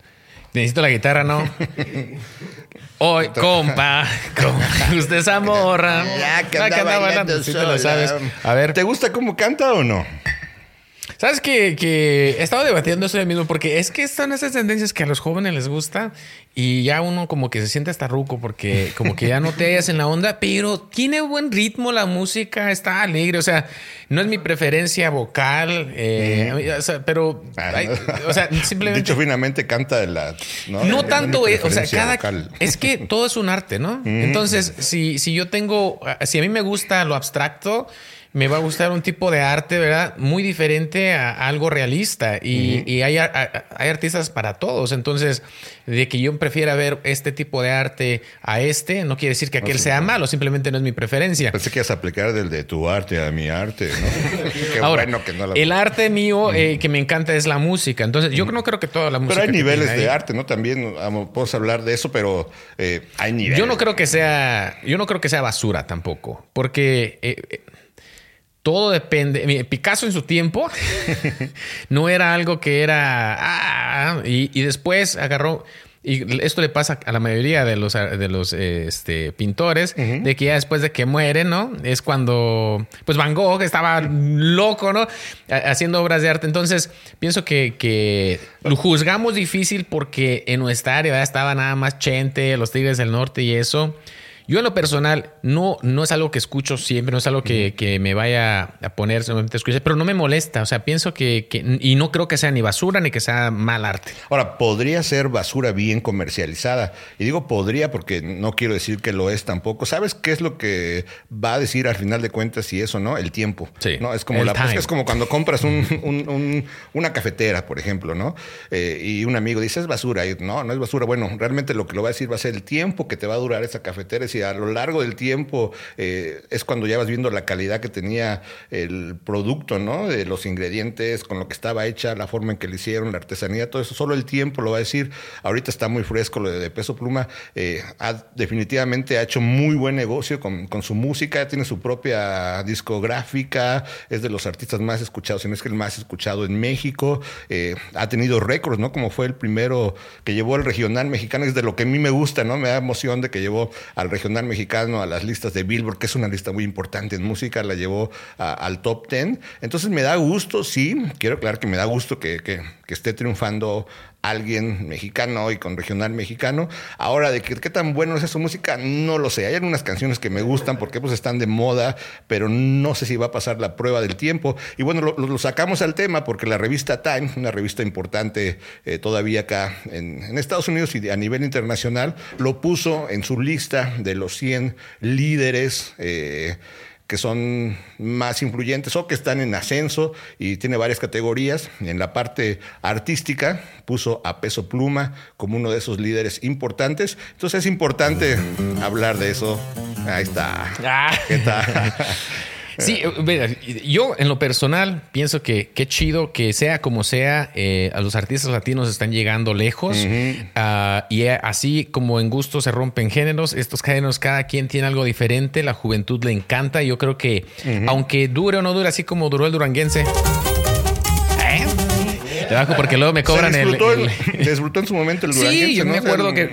Necesito la guitarra, ¿no? Hoy, compa, compa, usted Zamorra. Ya que anda, lo sabes. A ver. ¿Te gusta cómo canta o no? ¿Sabes que, que he estado debatiendo eso mismo? Porque es que son esas tendencias que a los jóvenes les gusta y ya uno como que se siente hasta ruco porque como que ya no te hallas en la onda, pero tiene buen ritmo la música, está alegre, o sea, no es mi preferencia vocal, eh, pero, o sea, simplemente... Dicho finamente canta de la... No, tanto, o sea, cada... Es que todo es un arte, ¿no? Entonces, si, si yo tengo, si a mí me gusta lo abstracto, me va a gustar un tipo de arte, ¿verdad? Muy diferente a algo realista. Y, hay, hay, artistas para todos. Entonces, de que yo prefiera ver este tipo de arte a este, no quiere decir que aquel sea malo, simplemente no es mi preferencia. Pensé que ibas a aplicar del de tu arte a mi arte, ¿no? Qué Ahora, bueno que no la... el arte mío eh, que me encanta es la música. Entonces, yo no creo que toda la música. Pero hay niveles de arte, ¿no? También podemos hablar de eso, pero eh, hay niveles. Yo no creo que sea, yo no creo que sea basura tampoco, porque eh, todo depende. Picasso en su tiempo no era algo que era. Ah, y, después agarró. Y esto le pasa a la mayoría de los, de los este, pintores, de que ya después de que mueren, ¿no? Es cuando, pues Van Gogh estaba loco, ¿no? Haciendo obras de arte. Entonces, pienso que, que lo juzgamos difícil porque en nuestra área estaba nada más Chente, los Tigres del Norte y eso. Yo en lo personal no, no es algo que escucho siempre, no es algo que, que me vaya a poner solamente escuchar, pero no me molesta. O sea, pienso que, que, y no creo que sea ni basura ni que sea mal arte. Ahora, podría ser basura bien comercializada. Y digo podría porque no quiero decir que lo es tampoco. ¿Sabes qué es lo que va a decir al final de cuentas si eso, no? El tiempo. Sí. ¿no? Es como, la, es como cuando compras un, una cafetera, por ejemplo, ¿no? Eh, y un amigo dice, es basura. Y, no, no es basura. Bueno, realmente lo que lo va a decir va a ser el tiempo que te va a durar esa cafetera y a lo largo del tiempo eh, es cuando ya vas viendo la calidad que tenía el producto, ¿no? De los ingredientes, con lo que estaba hecha, la forma en que le hicieron, la artesanía, todo eso. Solo el tiempo lo va a decir. Ahorita está muy fresco lo de, Peso Pluma. Eh, definitivamente ha hecho muy buen negocio con, su música, tiene su propia discográfica, es de los artistas más escuchados, si no es que el más escuchado en México. Eh, ha tenido récords, ¿no? Como fue el primero que llevó al regional mexicano, es de lo que a mí me gusta, ¿no? Me da emoción de que llevó al regional mexicano a las listas de Billboard, que es una lista muy importante en música, la llevó al top ten. Entonces me da gusto, sí, quiero aclarar que me da gusto que, que, que esté triunfando alguien mexicano y con regional mexicano. Ahora, de qué tan bueno es su música, no lo sé. Hay algunas canciones que me gustan porque pues están de moda, pero no sé si va a pasar la prueba del tiempo. Y bueno, lo, sacamos al tema porque la revista Time, una revista importante eh, todavía acá en, Estados Unidos y a nivel internacional, lo puso en su lista de los 100 líderes. Eh, que son más influyentes o que están en ascenso y tiene varias categorías. En la parte artística puso a Peso Pluma como uno de esos líderes importantes. Entonces es importante hablar de eso. Ahí está. Ah. ¿Qué tal? Sí, yo en lo personal pienso que qué chido que sea como sea, eh, a los artistas latinos están llegando lejos ah, y así como en gusto se rompen géneros, estos géneros cada quien tiene algo diferente, la juventud le encanta, yo creo que aunque dure o no dure así como duró el duranguense. ¿eh? Bajo porque luego me cobran el, Disfrutó en su momento el duranguense. Sí, yo me acuerdo que.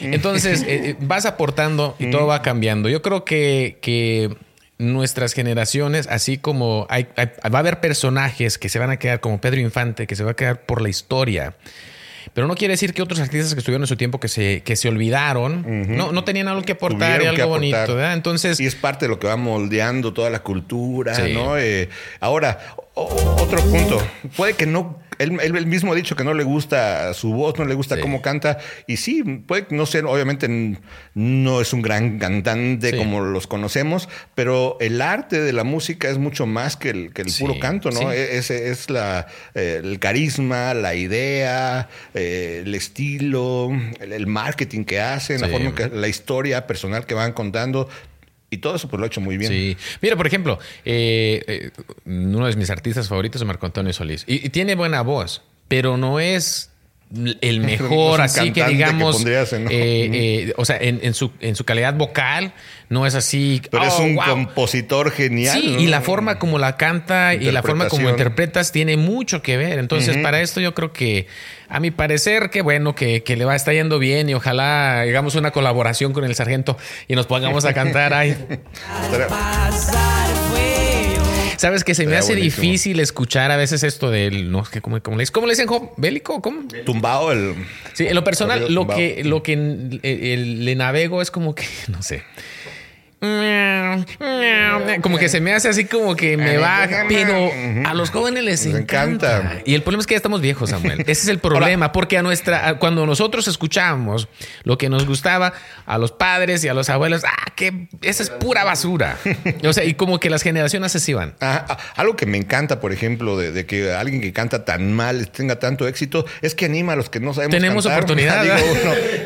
Entonces, eh, vas aportando y todo va cambiando. Yo creo que, que nuestras generaciones, así como hay, va a haber personajes que se van a quedar como Pedro Infante, que se va a quedar por la historia. Pero no quiere decir que otros artistas que estuvieron en su tiempo que se, que se olvidaron, no, no tenían algo que aportar y algo bonito. Entonces. Y es parte de lo que va moldeando toda la cultura, ¿no? Eh, ahora, otro punto. Puede que no él, mismo ha dicho que no le gusta su voz, no le gusta cómo canta. Y sí, puede no ser, obviamente no es un gran cantante como los conocemos, pero el arte de la música es mucho más que el, que el puro canto, ¿no? E, ese es la, eh, el carisma, la idea, eh, el estilo, el, marketing que hacen, la forma que la historia personal que van contando. Y todo eso pues lo ha hecho muy bien. Sí. Mira, por ejemplo, eh, eh, uno de mis artistas favoritos es Marco Antonio Solís. Y, y, tiene buena voz, pero no es el mejor, así que digamos, eh, eh, o sea, en, su, en su calidad vocal no es así. Pero es oh, un compositor genial. Sí, y la forma como la canta y la forma como interpretas tiene mucho que ver. Entonces, para esto yo creo que, a mi parecer, qué bueno que, que, le va a estar yendo bien y ojalá hagamos una colaboración con el sargento y nos pongamos a cantar ahí. ¿Sabes que se me hace difícil escuchar a veces esto del no que cómo, le, ¿cómo le dicen bélico? ¿Cómo? Tumbado el Sí, en lo personal lo que lo que le navego es como que no sé. Como que se me hace así como que me va, pero a los jóvenes les encanta. Y el problema es que ya estamos viejos, Samuel. Ese es el problema, porque a nuestra, cuando nosotros escuchamos lo que nos gustaba, a los padres y a los abuelos, ah, que esa es pura basura. O sea, y como que las generaciones se van. algo que me encanta, por ejemplo, de, que alguien que canta tan mal tenga tanto éxito, es que anima a los que no sabemos Tenemos oportunidad.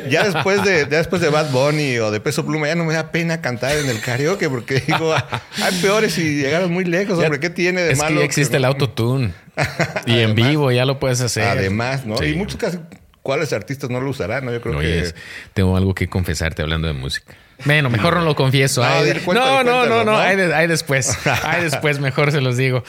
ya después de, después de Bad Bunny o de Peso Pluma, ya no me da pena cantar en el karaoke porque digo, hay peores y llegaron muy lejos, hombre, ¿qué tiene de malo? Que existe el autotune. y en vivo ya lo puedes hacer. Además, ¿no? Y muchos casi, ¿cuáles artistas no lo usarán? ¿no? Yo creo que... tengo algo que confesarte hablando de música. Bueno, mejor no lo confieso. No, no, no, no, Hay, después. Hay después, mejor se los digo.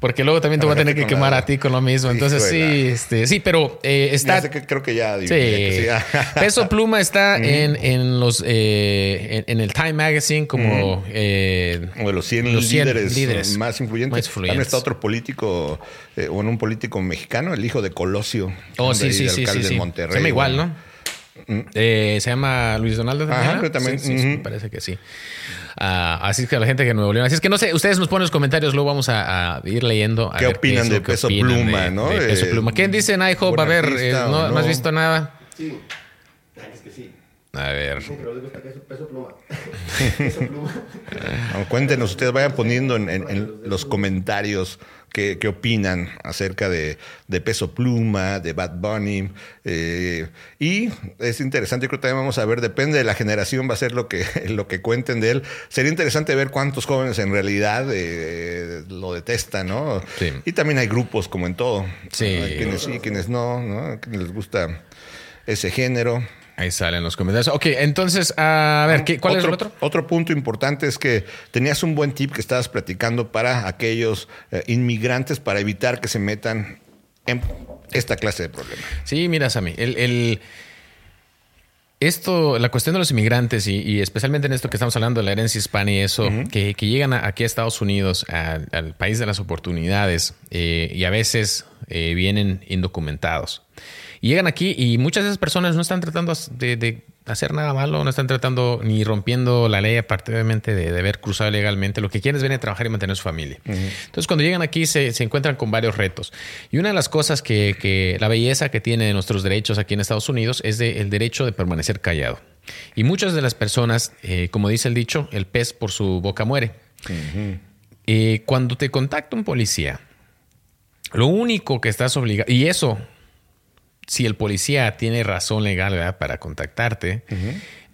Porque luego también te voy a tener que quemar a ti con lo mismo. Entonces, sí, este, sí, pero eh, está. creo que ya. Sí. Peso Pluma está en, en, los eh, en, el Time Magazine como eh, uno de los 100, líderes, más influyentes. También está otro político, eh, bueno, un político mexicano, el hijo de Colosio. Oh, sí, sí, sí, sí. Monterrey. Se llama igual, ¿no? Eh, se llama Luis Donaldo también. Sí, parece que sí. Ah, así es que la gente que Nuevo León. Así es que no sé, ustedes nos ponen los comentarios, luego vamos a, ir leyendo. ¿Qué opinan de peso pluma, no? peso pluma. ¿Quién dice IHOP? A ver, eh, no, has visto nada? Sí. Es que sí. A ver. Peso pluma. Peso pluma. Cuéntenos, ustedes vayan poniendo en, los comentarios qué, opinan acerca de, Peso Pluma, de Bad Bunny. Eh, y es interesante, creo que también vamos a ver, depende de la generación, va a ser lo que, lo que cuenten de él. Sería interesante ver cuántos jóvenes en realidad eh, lo detestan, ¿no? Y también hay grupos como en todo. Sí. quienes sí, quienes no, ¿no? Quienes les gusta ese género. Ahí salen los comentarios. Ok, entonces, a ver, ¿qué, ¿cuál es el otro? Otro punto importante es que tenías un buen tip que estabas platicando para aquellos eh, inmigrantes para evitar que se metan en esta clase de problemas. Sí, mira, Sammy, el, esto, la cuestión de los inmigrantes y, especialmente en esto que estamos hablando de la herencia hispana y eso, que, llegan aquí a Estados Unidos, al país de las oportunidades, eh, y a veces eh, vienen indocumentados llegan aquí y muchas de esas personas no están tratando de, hacer nada malo, no están tratando ni rompiendo la ley, aparte obviamente de, haber cruzado legalmente. Lo que quieren es venir a trabajar y mantener su familia. Entonces, cuando llegan aquí se, encuentran con varios retos. Y una de las cosas que, la belleza que tiene nuestros derechos aquí en Estados Unidos es el derecho de permanecer callado. Y muchas de las personas, eh, como dice el dicho, el pez por su boca muere. Eh, cuando te contacta un policía, lo único que estás obligado, y eso si el policía tiene razón legal para contactarte,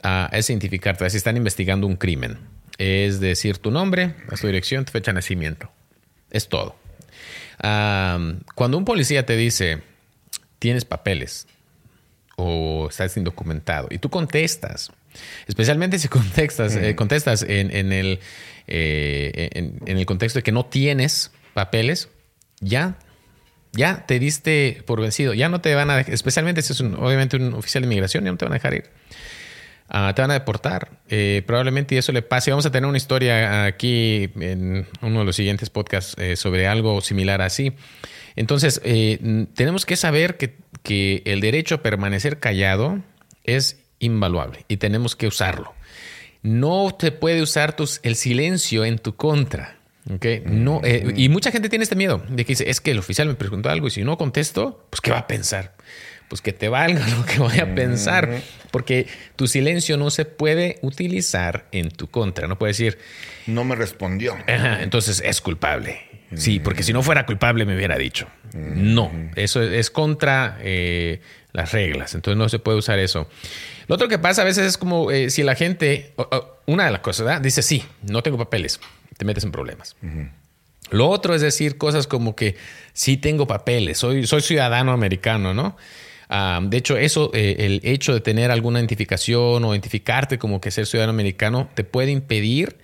ah, es identificarte, si están investigando un crimen. Es decir, tu nombre, tu dirección, tu fecha de nacimiento. Es todo. cuando un policía te dice, tienes papeles o estás indocumentado y tú contestas, especialmente si contestas, eh, contestas en, el, eh, en el contexto de que no tienes papeles, ya ya te diste por vencido, ya no te van a dejar, especialmente si es obviamente un oficial de inmigración, ya no te van a dejar ir. Ah, te van a deportar. Eh, probablemente eso le pase. Vamos a tener una historia aquí en uno de los siguientes podcasts eh, sobre algo similar así. Entonces, eh, tenemos que saber que, que el derecho a permanecer callado es invaluable y tenemos que usarlo. No te puede usar tus, el silencio en tu contra. Okay. No, eh, y mucha gente tiene este miedo de que dice, es que el oficial me preguntó algo y si no contesto, pues ¿qué va a pensar? Pues que te valga lo que vaya a pensar, porque tu silencio no se puede utilizar en tu contra. No puede decir, no me respondió. entonces es culpable. Sí, porque si no fuera culpable me hubiera dicho. No, eso es contra eh, las reglas, entonces no se puede usar eso. Lo otro que pasa a veces es como eh, si la gente, una de las cosas, dice, sí, no tengo papeles te metes en problemas. Lo otro es decir cosas como que sí tengo papeles, soy, soy ciudadano americano, ¿no? Ah, de hecho, eso, eh, el hecho de tener alguna identificación o identificarte como que ser ciudadano americano te puede impedir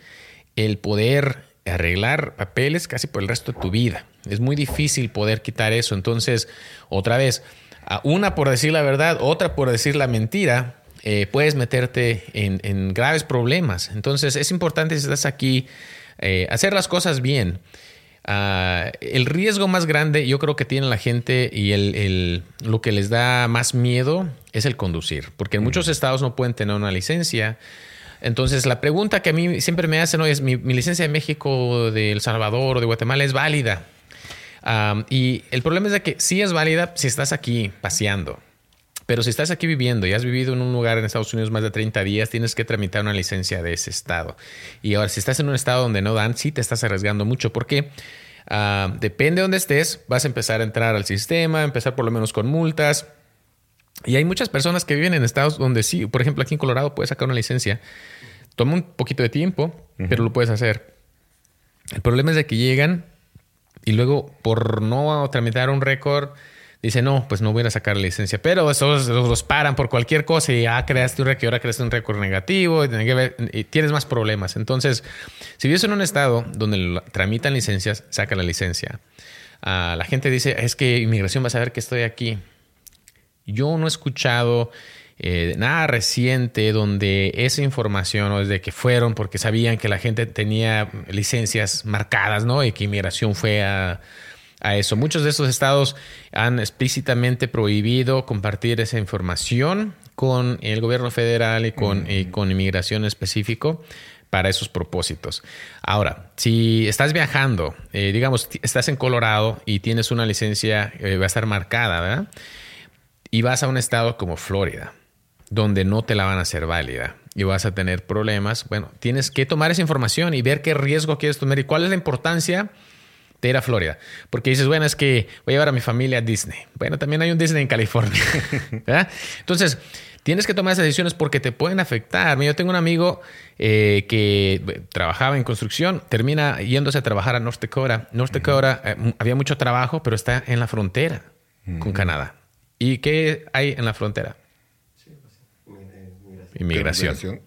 el poder arreglar papeles casi por el resto de tu vida. Es muy difícil poder quitar eso. Entonces, otra vez, una por decir la verdad, otra por decir la mentira, eh, puedes meterte en, en, graves problemas. Entonces, es importante si estás aquí eh, hacer las cosas bien. Ah, el riesgo más grande yo creo que tiene la gente y el, lo que les da más miedo es el conducir, porque en muchos estados no pueden tener una licencia. Entonces la pregunta que a mí siempre me hacen hoy es, ¿mi, licencia de México, de El Salvador o de Guatemala es válida? Y el problema es de que sí es válida si estás aquí paseando. Pero si estás aquí viviendo y has vivido en un lugar en Estados Unidos más de 30 días, tienes que tramitar una licencia de ese estado. Y ahora, si estás en un estado donde no dan, sí te estás arriesgando mucho porque ah, depende de dónde estés, vas a empezar a entrar al sistema, empezar por lo menos con multas. Y hay muchas personas que viven en estados donde sí, por ejemplo, aquí en Colorado puedes sacar una licencia. Toma un poquito de tiempo, pero lo puedes hacer. El problema es de que llegan y luego por no tramitar un récord dice, no, pues no voy a sacar la licencia. Pero esos los paran por cualquier cosa y ya creaste un récord, ahora creaste un récord negativo y, tienes más problemas. Entonces, si vives en un estado donde tramitan licencias, saca la licencia. Ah, la gente dice, es que inmigración va a saber que estoy aquí. Yo no he escuchado eh, nada reciente donde esa información o desde que fueron porque sabían que la gente tenía licencias marcadas, ¿no? Y que inmigración fue a a eso. Muchos de estos estados han explícitamente prohibido compartir esa información con el gobierno federal y con, con inmigración específico para esos propósitos. Ahora, si estás viajando, eh, digamos, estás en Colorado y tienes una licencia, eh, va a estar marcada, ¿verdad? Y vas a un estado como Florida, donde no te la van a hacer válida y vas a tener problemas, bueno, tienes que tomar esa información y ver qué riesgo quieres tomar y cuál es la importancia de ir a Florida. Porque dices, bueno, es que voy a llevar a mi familia a Disney. Bueno, también hay un Disney en California. Entonces, tienes que tomar esas decisiones porque te pueden afectar. Yo tengo un amigo eh, que trabajaba en construcción, termina yéndose a trabajar a North Dakota. North Dakota eh, había mucho trabajo, pero está en la frontera con Canadá. ¿Y qué hay en la frontera? Inmigración.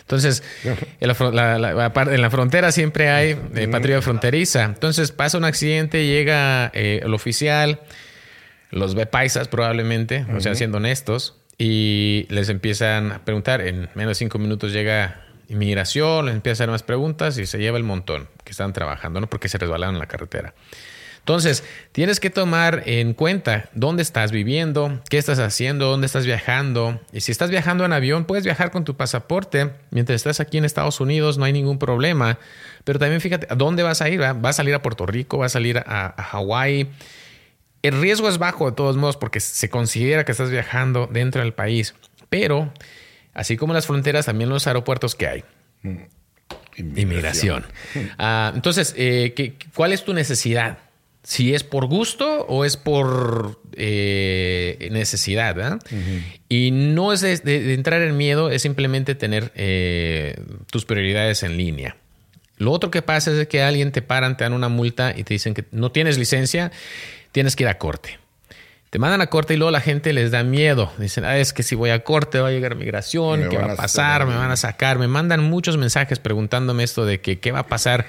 Entonces, en la, frontera siempre hay eh, patrulla fronteriza. Entonces pasa un accidente, llega eh, el oficial, los ve paisas probablemente, o sea, siendo honestos, y les empiezan a preguntar. En menos de cinco minutos llega inmigración, les empieza a hacer más preguntas y se lleva el montón que están trabajando, ¿no? Porque se resbalaron en la carretera. Entonces, tienes que tomar en cuenta dónde estás viviendo, qué estás haciendo, dónde estás viajando. Y si estás viajando en avión, puedes viajar con tu pasaporte. Mientras estás aquí en Estados Unidos, no hay ningún problema. Pero también fíjate, ¿a dónde vas a ir? ¿Vas a salir a Puerto Rico? ¿Vas a salir a, a Hawái? El riesgo es bajo de todos modos porque se considera que estás viajando dentro del país. Pero, así como las fronteras, también los aeropuertos que hay. Inmigración. Ah, entonces, eh, ¿cuál es tu necesidad? Si es por gusto o es por eh, necesidad. Y no es de, entrar en miedo, es simplemente tener eh, tus prioridades en línea. Lo otro que pasa es que alguien te paran, te dan una multa y te dicen que no tienes licencia, tienes que ir a corte. Te mandan a corte y luego la gente les da miedo. Dicen, ah, es que si voy a corte va a llegar migración, ¿qué va a pasar? Me van a sacar. Me mandan muchos mensajes preguntándome esto de que qué va a pasar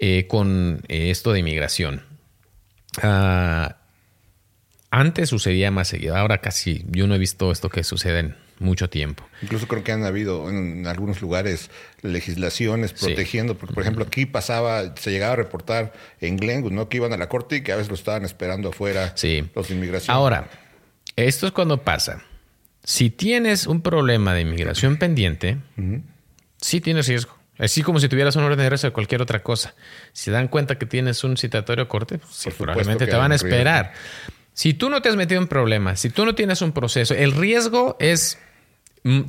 eh, con esto de inmigración. Ah, antes sucedía más seguido, ahora casi yo no he visto esto que sucede en mucho tiempo. Incluso creo que han habido en algunos lugares legislaciones protegiendo, porque por ejemplo aquí pasaba, se llegaba a reportar en Glenwood, ¿no? Que iban a la corte y que a veces lo estaban esperando afuera sí. los inmigrantes. Ahora, esto es cuando pasa. Si tienes un problema de inmigración pendiente, sí tienes riesgo. Así como si tuvieras un orden de arresto de cualquier otra cosa. Si se dan cuenta que tienes un citatorio corte, pues, probablemente te van a esperar. Si tú no te has metido en problemas, si tú no tienes un proceso, el riesgo es mm,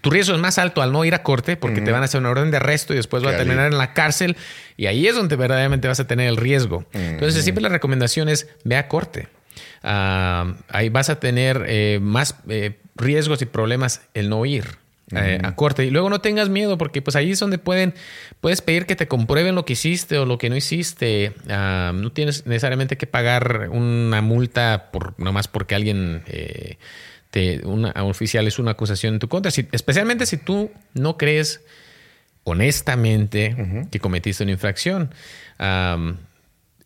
tu riesgo es más alto al no ir a corte porque te van a hacer una orden de arresto y después vas a terminar en la cárcel y ahí es donde verdaderamente vas a tener el riesgo. Entonces siempre la recomendación es ve a corte. Ah, ahí vas a tener eh, más eh, riesgos y problemas el no ir. Eh, a corte. Y luego no tengas miedo, porque pues ahí es donde pueden, puedes pedir que te comprueben lo que hiciste o lo que no hiciste. Ah, no tienes necesariamente que pagar una multa por nomás porque alguien eh, te, una, oficial es una acusación en tu contra. especialmente si tú no crees honestamente que cometiste una infracción.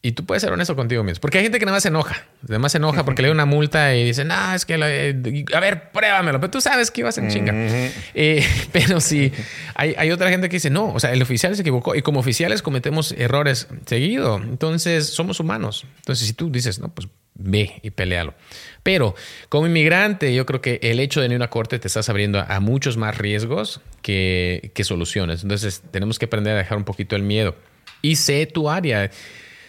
Y tú puedes ser honesto contigo mismo. Porque hay gente que nada más se enoja. Nada más se enoja porque le da una multa y dice, no, es que, a ver, pruébamelo. Pero tú sabes que ibas en chinga. Eh, pero sí, hay, hay, otra gente que dice, no, o sea, el oficial se equivocó. Y como oficiales cometemos errores seguido. Entonces, somos humanos. Entonces, si tú dices, no, pues ve y pelealo. Pero como inmigrante, yo creo que el hecho de ir a una corte te estás abriendo a, muchos más riesgos que, que soluciones. Entonces, tenemos que aprender a dejar un poquito el miedo. Y sé tu área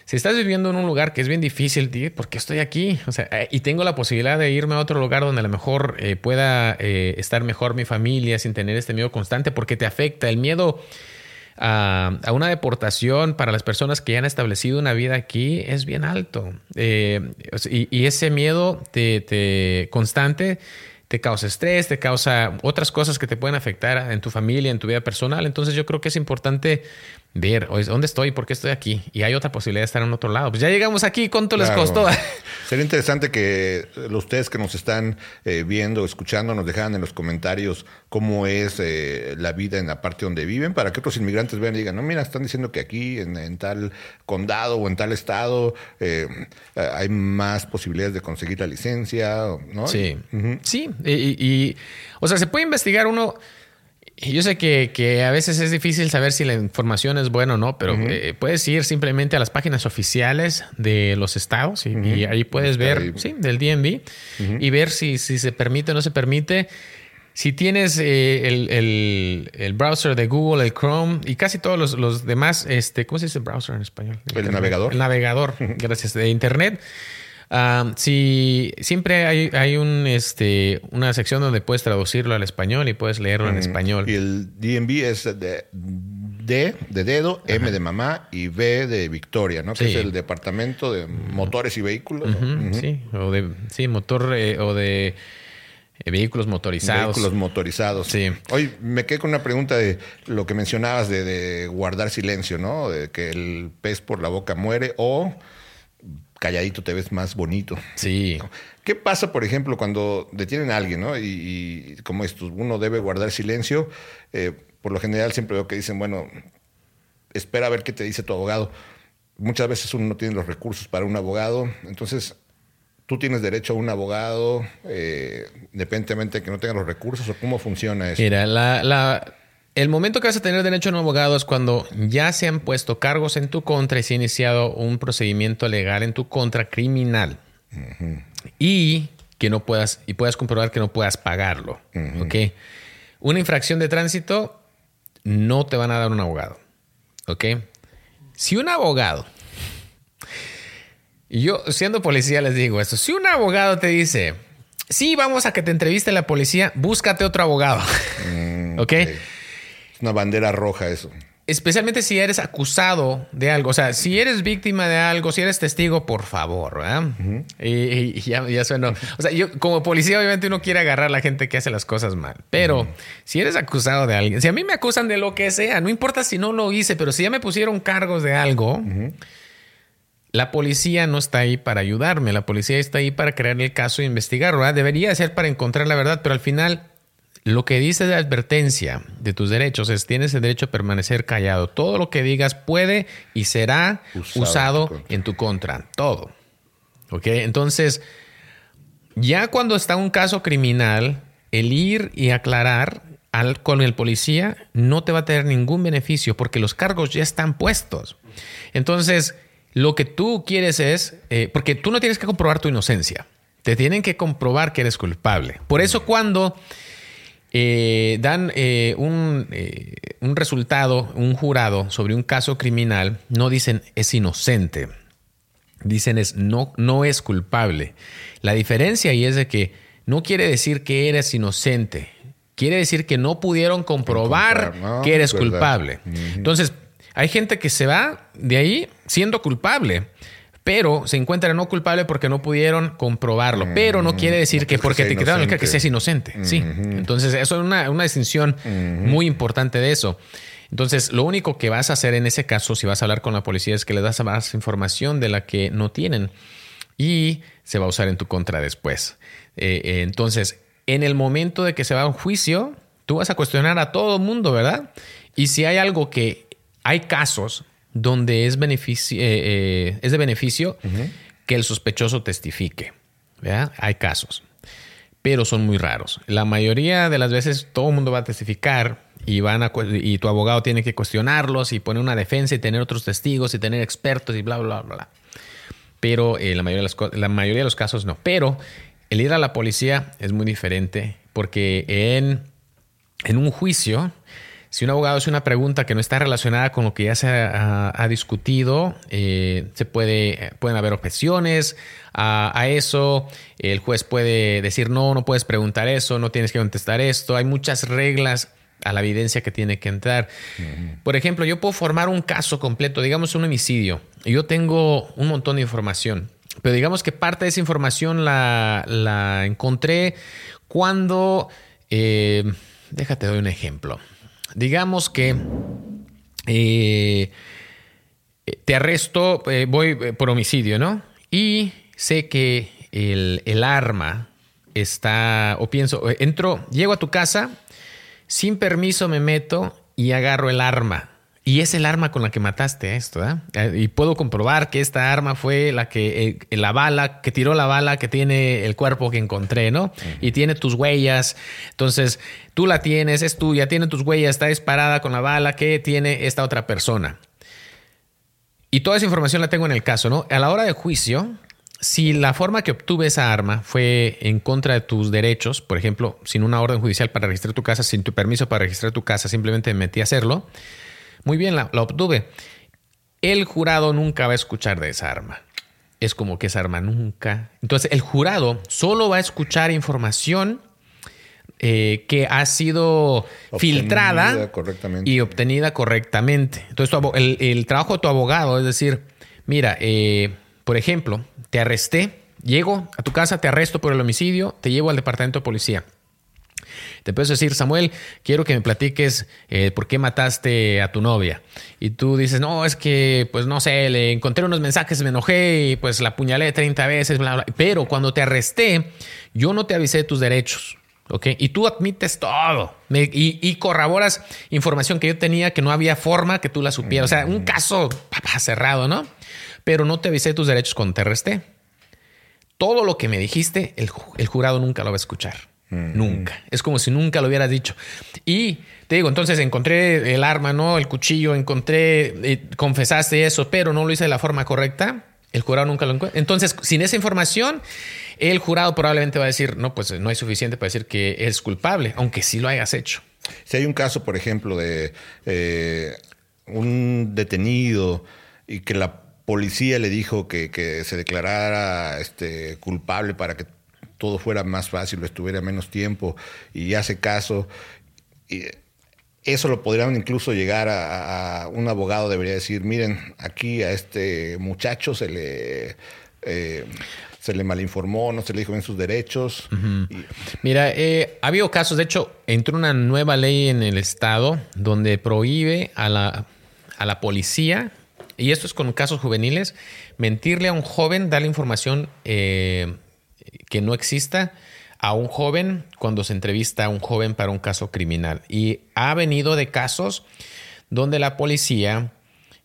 si estás viviendo en un lugar que es bien difícil, ¿por qué estoy aquí? O sea, eh, y tengo la posibilidad de irme a otro lugar donde a lo mejor eh, pueda eh, estar mejor mi familia sin tener este miedo constante, porque te afecta el miedo a, una deportación para las personas que ya han establecido una vida aquí es bien alto. y, ese miedo te, constante te causa estrés, te causa otras cosas que te pueden afectar en tu familia, en tu vida personal. Entonces yo creo que es importante ver dónde estoy, por qué estoy aquí. Y hay otra posibilidad de estar en otro lado. Pues ya llegamos aquí, ¿cuánto les costó? Sería interesante que ustedes que nos están eh, viendo, escuchando, nos dejaran en los comentarios cómo es eh, la vida en la parte donde viven, para que otros inmigrantes vean y digan, no, mira, están diciendo que aquí, en, tal condado o en tal estado, eh, hay más posibilidades de conseguir la licencia, ¿no? Sí, sí. y, o sea, se puede investigar uno yo sé que, a veces es difícil saber si la información es buena o no, pero eh, puedes ir simplemente a las páginas oficiales de los estados y, ahí puedes ver, sí, del DMV y ver si, si se permite o no se permite. Si tienes eh, el, browser de Google, el Chrome y casi todos los, demás, este, ¿cómo se dice browser en español? El, navegador. El navegador, gracias, de Internet si siempre hay, hay un, este, una sección donde puedes traducirlo al español y puedes leerlo en español. Y el DMV es de D de dedo, M de mamá y V de Victoria, ¿no? Que es el departamento de motores y vehículos. Sí, o de sí, motor eh, o de eh, vehículos motorizados. Vehículos motorizados. Sí. Hoy me quedé con una pregunta de lo que mencionabas de, guardar silencio, ¿no? De que el pez por la boca muere o calladito te ves más bonito. Sí. ¿Qué pasa, por ejemplo, cuando detienen a alguien, ¿no? Y, como esto, uno debe guardar silencio. Eh, por lo general siempre veo que dicen, bueno, espera a ver qué te dice tu abogado. Muchas veces uno no tiene los recursos para un abogado. Entonces, tú tienes derecho a un abogado, eh, independientemente de que no tenga los recursos, o cómo funciona eso. Mira, la, el momento que vas a tener derecho a un abogado es cuando ya se han puesto cargos en tu contra y se ha iniciado un procedimiento legal en tu contra criminal. Y que no puedas, y puedas comprobar que no puedas pagarlo. Una infracción de tránsito, no te van a dar un abogado. ¿Ok? Si un abogado y yo, siendo policía, les digo esto. Si un abogado te dice, sí, vamos a que te entreviste la policía, búscate otro abogado. Mm, ¿Ok? Una bandera roja eso. Especialmente si eres acusado de algo. O sea, si eres víctima de algo, si eres testigo, por favor, ¿verdad? y, ya, ya suena. O sea, yo como policía, obviamente uno quiere agarrar a la gente que hace las cosas mal. Pero si eres acusado de alguien, si a mí me acusan de lo que sea, no importa si no lo hice, pero si ya me pusieron cargos de algo, la policía no está ahí para ayudarme, la policía está ahí para crear el caso e investigarlo. ¿verdad? Debería ser para encontrar la verdad, pero al final lo que dice de advertencia de tus derechos es tienes el derecho a permanecer callado. Todo lo que digas puede y será usado, en, tu contra. Todo. ¿Ok? Entonces, ya cuando está un caso criminal, el ir y aclarar al, con el policía no te va a tener ningún beneficio porque los cargos ya están puestos. Entonces, lo que tú quieres es, eh, porque tú no tienes que comprobar tu inocencia, te tienen que comprobar que eres culpable. Por eso cuando eh, dan eh, un, un, resultado, un jurado sobre un caso criminal, no dicen es inocente, dicen es no, no es culpable. La diferencia ahí es de que no quiere decir que eres inocente, quiere decir que no pudieron comprobar que eres culpable. Entonces, hay gente que se va de ahí siendo culpable, pero se encuentra no culpable porque no pudieron comprobarlo. Pero no quiere decir que porque te quedaron el que seas inocente. Sí. Entonces, eso es una, distinción muy importante de eso. Entonces, lo único que vas a hacer en ese caso, si vas a hablar con la policía, es que le das más información de la que no tienen y se va a usar en tu contra después. Eh, eh, entonces, en el momento de que se va a un juicio, tú vas a cuestionar a todo el mundo, ¿verdad? Y si hay algo que hay casos donde es, beneficio, eh, eh, es de beneficio que el sospechoso testifique. Hay casos, pero son muy raros. La mayoría de las veces todo el mundo va a testificar y, van a, y tu abogado tiene que cuestionarlos y poner una defensa y tener otros testigos y tener expertos y bla, bla, bla, bla. Pero eh, la, mayoría de los, la mayoría de los casos no. Pero el ir a la policía es muy diferente porque en, en un juicio si un abogado hace una pregunta que no está relacionada con lo que ya se ha, discutido, eh, se puede, pueden haber objeciones a, eso. El juez puede decir, no, no puedes preguntar eso, no tienes que contestar esto. Hay muchas reglas a la evidencia que tiene que entrar. Por ejemplo, yo puedo formar un caso completo, digamos un homicidio, yo tengo un montón de información, pero digamos que parte de esa información la, encontré cuando... Eh, déjate doy un ejemplo. Digamos que eh, te arresto, eh, voy eh, por homicidio, ¿no? Y sé que el, arma está, o pienso, entro, llego a tu casa, sin permiso me meto y agarro el arma. Y es el arma con la que mataste esto, ¿eh? Y puedo comprobar que esta arma fue la que, eh, la bala, que tiró la bala que tiene el cuerpo que encontré, ¿no? Y tiene tus huellas. Entonces, tú la tienes, es tuya, tiene tus huellas, está disparada con la bala que tiene esta otra persona. Y toda esa información la tengo en el caso, ¿no? A la hora de juicio, si la forma que obtuve esa arma fue en contra de tus derechos, por ejemplo, sin una orden judicial para registrar tu casa, sin tu permiso para registrar tu casa, simplemente me metí a hacerlo muy bien, la, obtuve. El jurado nunca va a escuchar de esa arma. Es como que esa arma nunca. Entonces, el jurado solo va a escuchar información eh, que ha sido filtrada correctamente. y obtenida correctamente. Entonces, el, trabajo de tu abogado es decir, mira, eh, por ejemplo, te arresté, llego a tu casa, te arresto por el homicidio, te llevo al departamento de policía. Te puedes decir, Samuel, quiero que me platiques eh, por qué mataste a tu novia. Y tú dices, no, es que, pues no sé, le encontré unos mensajes, me enojé y pues la apuñalé 30 veces, bla, bla. Pero cuando te arresté, yo no te avisé de tus derechos. ¿ok? Y tú admites todo y, corroboras información que yo tenía que no había forma que tú la supieras. O sea, un caso cerrado, ¿no? Pero no te avisé de tus derechos cuando te arresté. Todo lo que me dijiste, el, el jurado nunca lo va a escuchar. Nunca. Es como si nunca lo hubieras dicho. Y te digo, entonces encontré el arma, ¿no? El cuchillo, encontré, eh, confesaste eso, pero no lo hice de la forma correcta. El jurado nunca lo encuentra. Entonces, sin esa información, el jurado probablemente va a decir, no, pues no hay suficiente para decir que es culpable, aunque sí lo hayas hecho. Si hay un caso, por ejemplo, de eh, un detenido y que la policía le dijo que, que se declarara este, culpable para que todo fuera más fácil o estuviera menos tiempo y hace caso. Y eso lo podrían incluso llegar a, un abogado, debería decir, miren, aquí a este muchacho se le... Eh, se le malinformó, no se le dijo bien sus derechos. Mira, eh, ha habido casos, de hecho, entró una nueva ley en el estado donde prohíbe a la, a la policía, y esto es con casos juveniles, mentirle a un joven, darle información eh, que no exista a un joven cuando se entrevista a un joven para un caso criminal. Y ha venido de casos donde la policía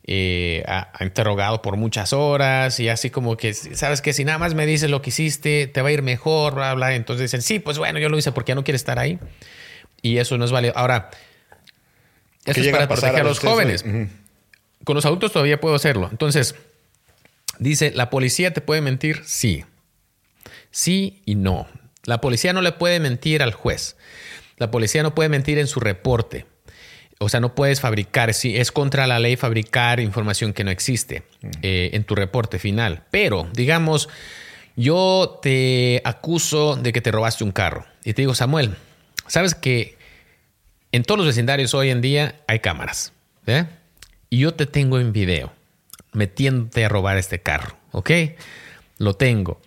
eh, ha, interrogado por muchas horas y así como que, sabes que si nada más me dices lo que hiciste, te va a ir mejor, bla, bla. Entonces dicen, sí, pues bueno, yo lo hice porque ya no quiere estar ahí. Y eso no es válido. Ahora, eso es para proteger a los jóvenes. Con los adultos todavía puedo hacerlo. Entonces, dice, ¿la policía te puede mentir? Sí. Sí y no. La policía no le puede mentir al juez. La policía no puede mentir en su reporte. O sea, no puedes fabricar, si es contra la ley fabricar información que no existe eh, en tu reporte final. Pero, digamos, yo te acuso de que te robaste un carro y te digo, Samuel, sabes que en todos los vecindarios hoy en día hay cámaras. ¿eh? Y yo te tengo en video metiéndote a robar este carro, ¿ok? Lo tengo.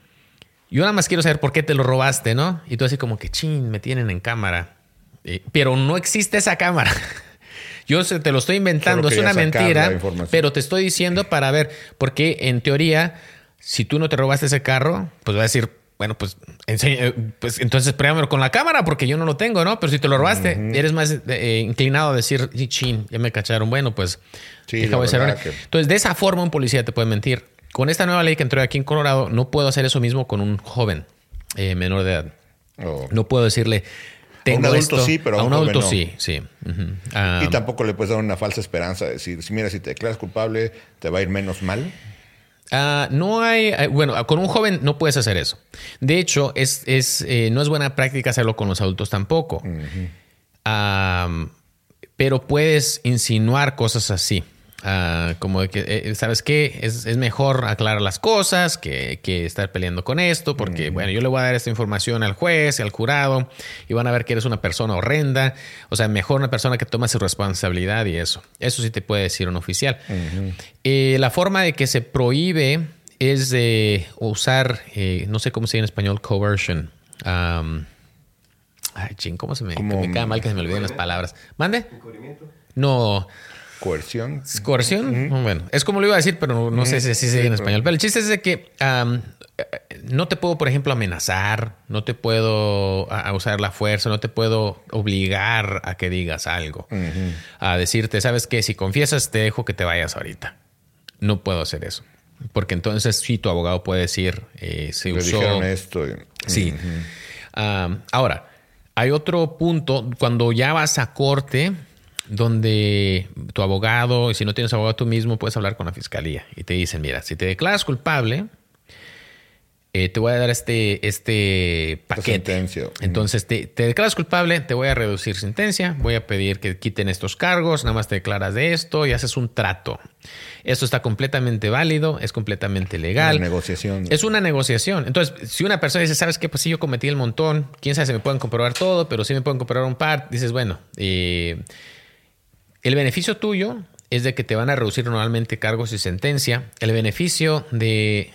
Yo nada más quiero saber por qué te lo robaste, ¿no? Y tú así como que, chin, me tienen en cámara. Eh, pero no existe esa cámara. Yo te lo estoy inventando, es una mentira, pero te estoy diciendo para ver, porque en teoría, si tú no te robaste ese carro, pues va a decir, bueno, pues, enseña, pues entonces pruébamelo con la cámara porque yo no lo tengo, ¿no? Pero si te lo robaste, eres más eh, inclinado a decir, chin, ya me cacharon. Bueno, pues, sí, Entonces, de esa forma un policía te puede mentir. Con esta nueva ley que entró aquí en Colorado, no puedo hacer eso mismo con un joven eh, menor de edad. Oh. No puedo decirle, tengo a un adulto sí, pero a un, adulto sí, sí. y ah, tampoco le puedes dar una falsa esperanza, decir, mira, si te declaras culpable, te va a ir menos mal. Ah, no hay, eh, bueno, con un joven no puedes hacer eso. De hecho, es, es eh, no es buena práctica hacerlo con los adultos tampoco. pero puedes insinuar cosas así. Ah, como de que, eh, ¿sabes qué? Es, mejor aclarar las cosas que, estar peleando con esto, porque, bueno, yo le voy a dar esta información al juez, al jurado, y van a ver que eres una persona horrenda. O sea, mejor una persona que toma su responsabilidad y eso. Eso sí te puede decir un oficial. Eh, la forma de que se prohíbe es de usar, eh, no sé cómo se dice en español, coercion. ay, ching, ¿cómo se me, me queda mal que se me olviden las palabras? ¿Mande? No. Coerción. ¿Coerción? Bueno, es como lo iba a decir, pero no, sé si se dice en español. Pero el chiste es de que no te puedo, por ejemplo, amenazar, no te puedo usar la fuerza, no te puedo obligar a que digas algo, a decirte, sabes que si confiesas te dejo que te vayas ahorita. No puedo hacer eso. Porque entonces sí, tu abogado puede decir, eh, se usó... esto. Sí. ahora, hay otro punto, cuando ya vas a corte donde tu abogado, y si no tienes abogado tú mismo, puedes hablar con la fiscalía y te dicen, mira, si te declaras culpable, eh, te voy a dar este, este paquete. Entonces, te, te, declaras culpable, te voy a reducir sentencia, voy a pedir que quiten estos cargos, nada más te declaras de esto y haces un trato. Esto está completamente válido, es completamente legal. Una negociación. Es una negociación. Entonces, si una persona dice, ¿sabes qué? Pues sí, yo cometí el montón, quién sabe si me pueden comprobar todo, pero sí me pueden comprobar un par, dices, bueno, eh, el beneficio tuyo es de que te van a reducir normalmente cargos y sentencia. El beneficio de,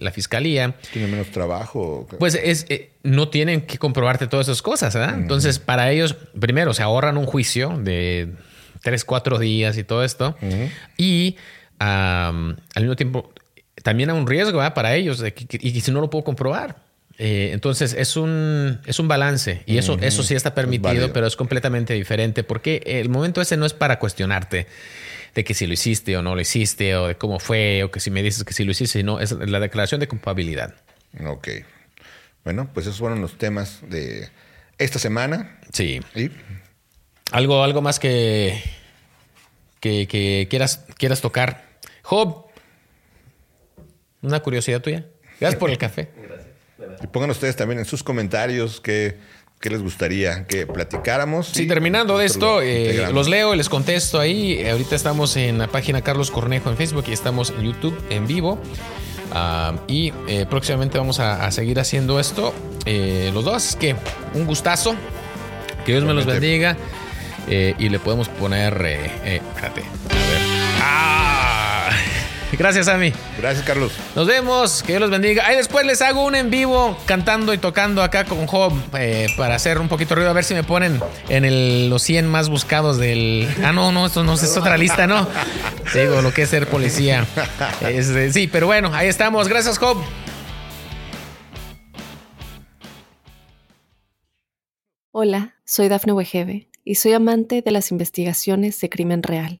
la fiscalía. Tiene menos trabajo. Pues es, eh, no tienen que comprobarte todas esas cosas, ¿verdad? Entonces, para ellos, primero, se ahorran un juicio de tres, cuatro días y todo esto. Y al mismo tiempo, también hay un riesgo para ellos de que, y si no lo puedo comprobar. Eh, entonces es un, es un balance y eso, eso sí está permitido, pero es completamente diferente porque el momento ese no es para cuestionarte de que si lo hiciste o no lo hiciste o de cómo fue o que si me dices que si lo hiciste, no, es la declaración de culpabilidad. Ok. Bueno, pues esos fueron los temas de esta semana. Sí. ¿Algo, algo más que, que, quieras, quieras tocar? Job, una curiosidad tuya. Gracias por el café. Y pongan ustedes también en sus comentarios qué, les gustaría que platicáramos. Sí, terminando de esto, eh, los leo y les contesto ahí. Ahorita estamos en la página Carlos Cornejo en Facebook y estamos en YouTube en vivo. Ah, y eh, próximamente vamos a, seguir haciendo esto eh, los dos. Que un gustazo. Que Dios me los bendiga. y le podemos poner. espérate. A ver. ¡Ah! Gracias, Ami. Gracias, Carlos. Nos vemos. Que Dios los bendiga. Ahí después les hago un en vivo cantando y tocando acá con Job eh, para hacer un poquito de ruido. A ver si me ponen en los 100 más buscados del. Ah, no, no, esto no es otra lista, ¿no? digo lo que es ser policía. sí, pero bueno, ahí estamos. Gracias, Job. Hola, soy Dafne Wegebe y soy amante de las investigaciones de crimen real.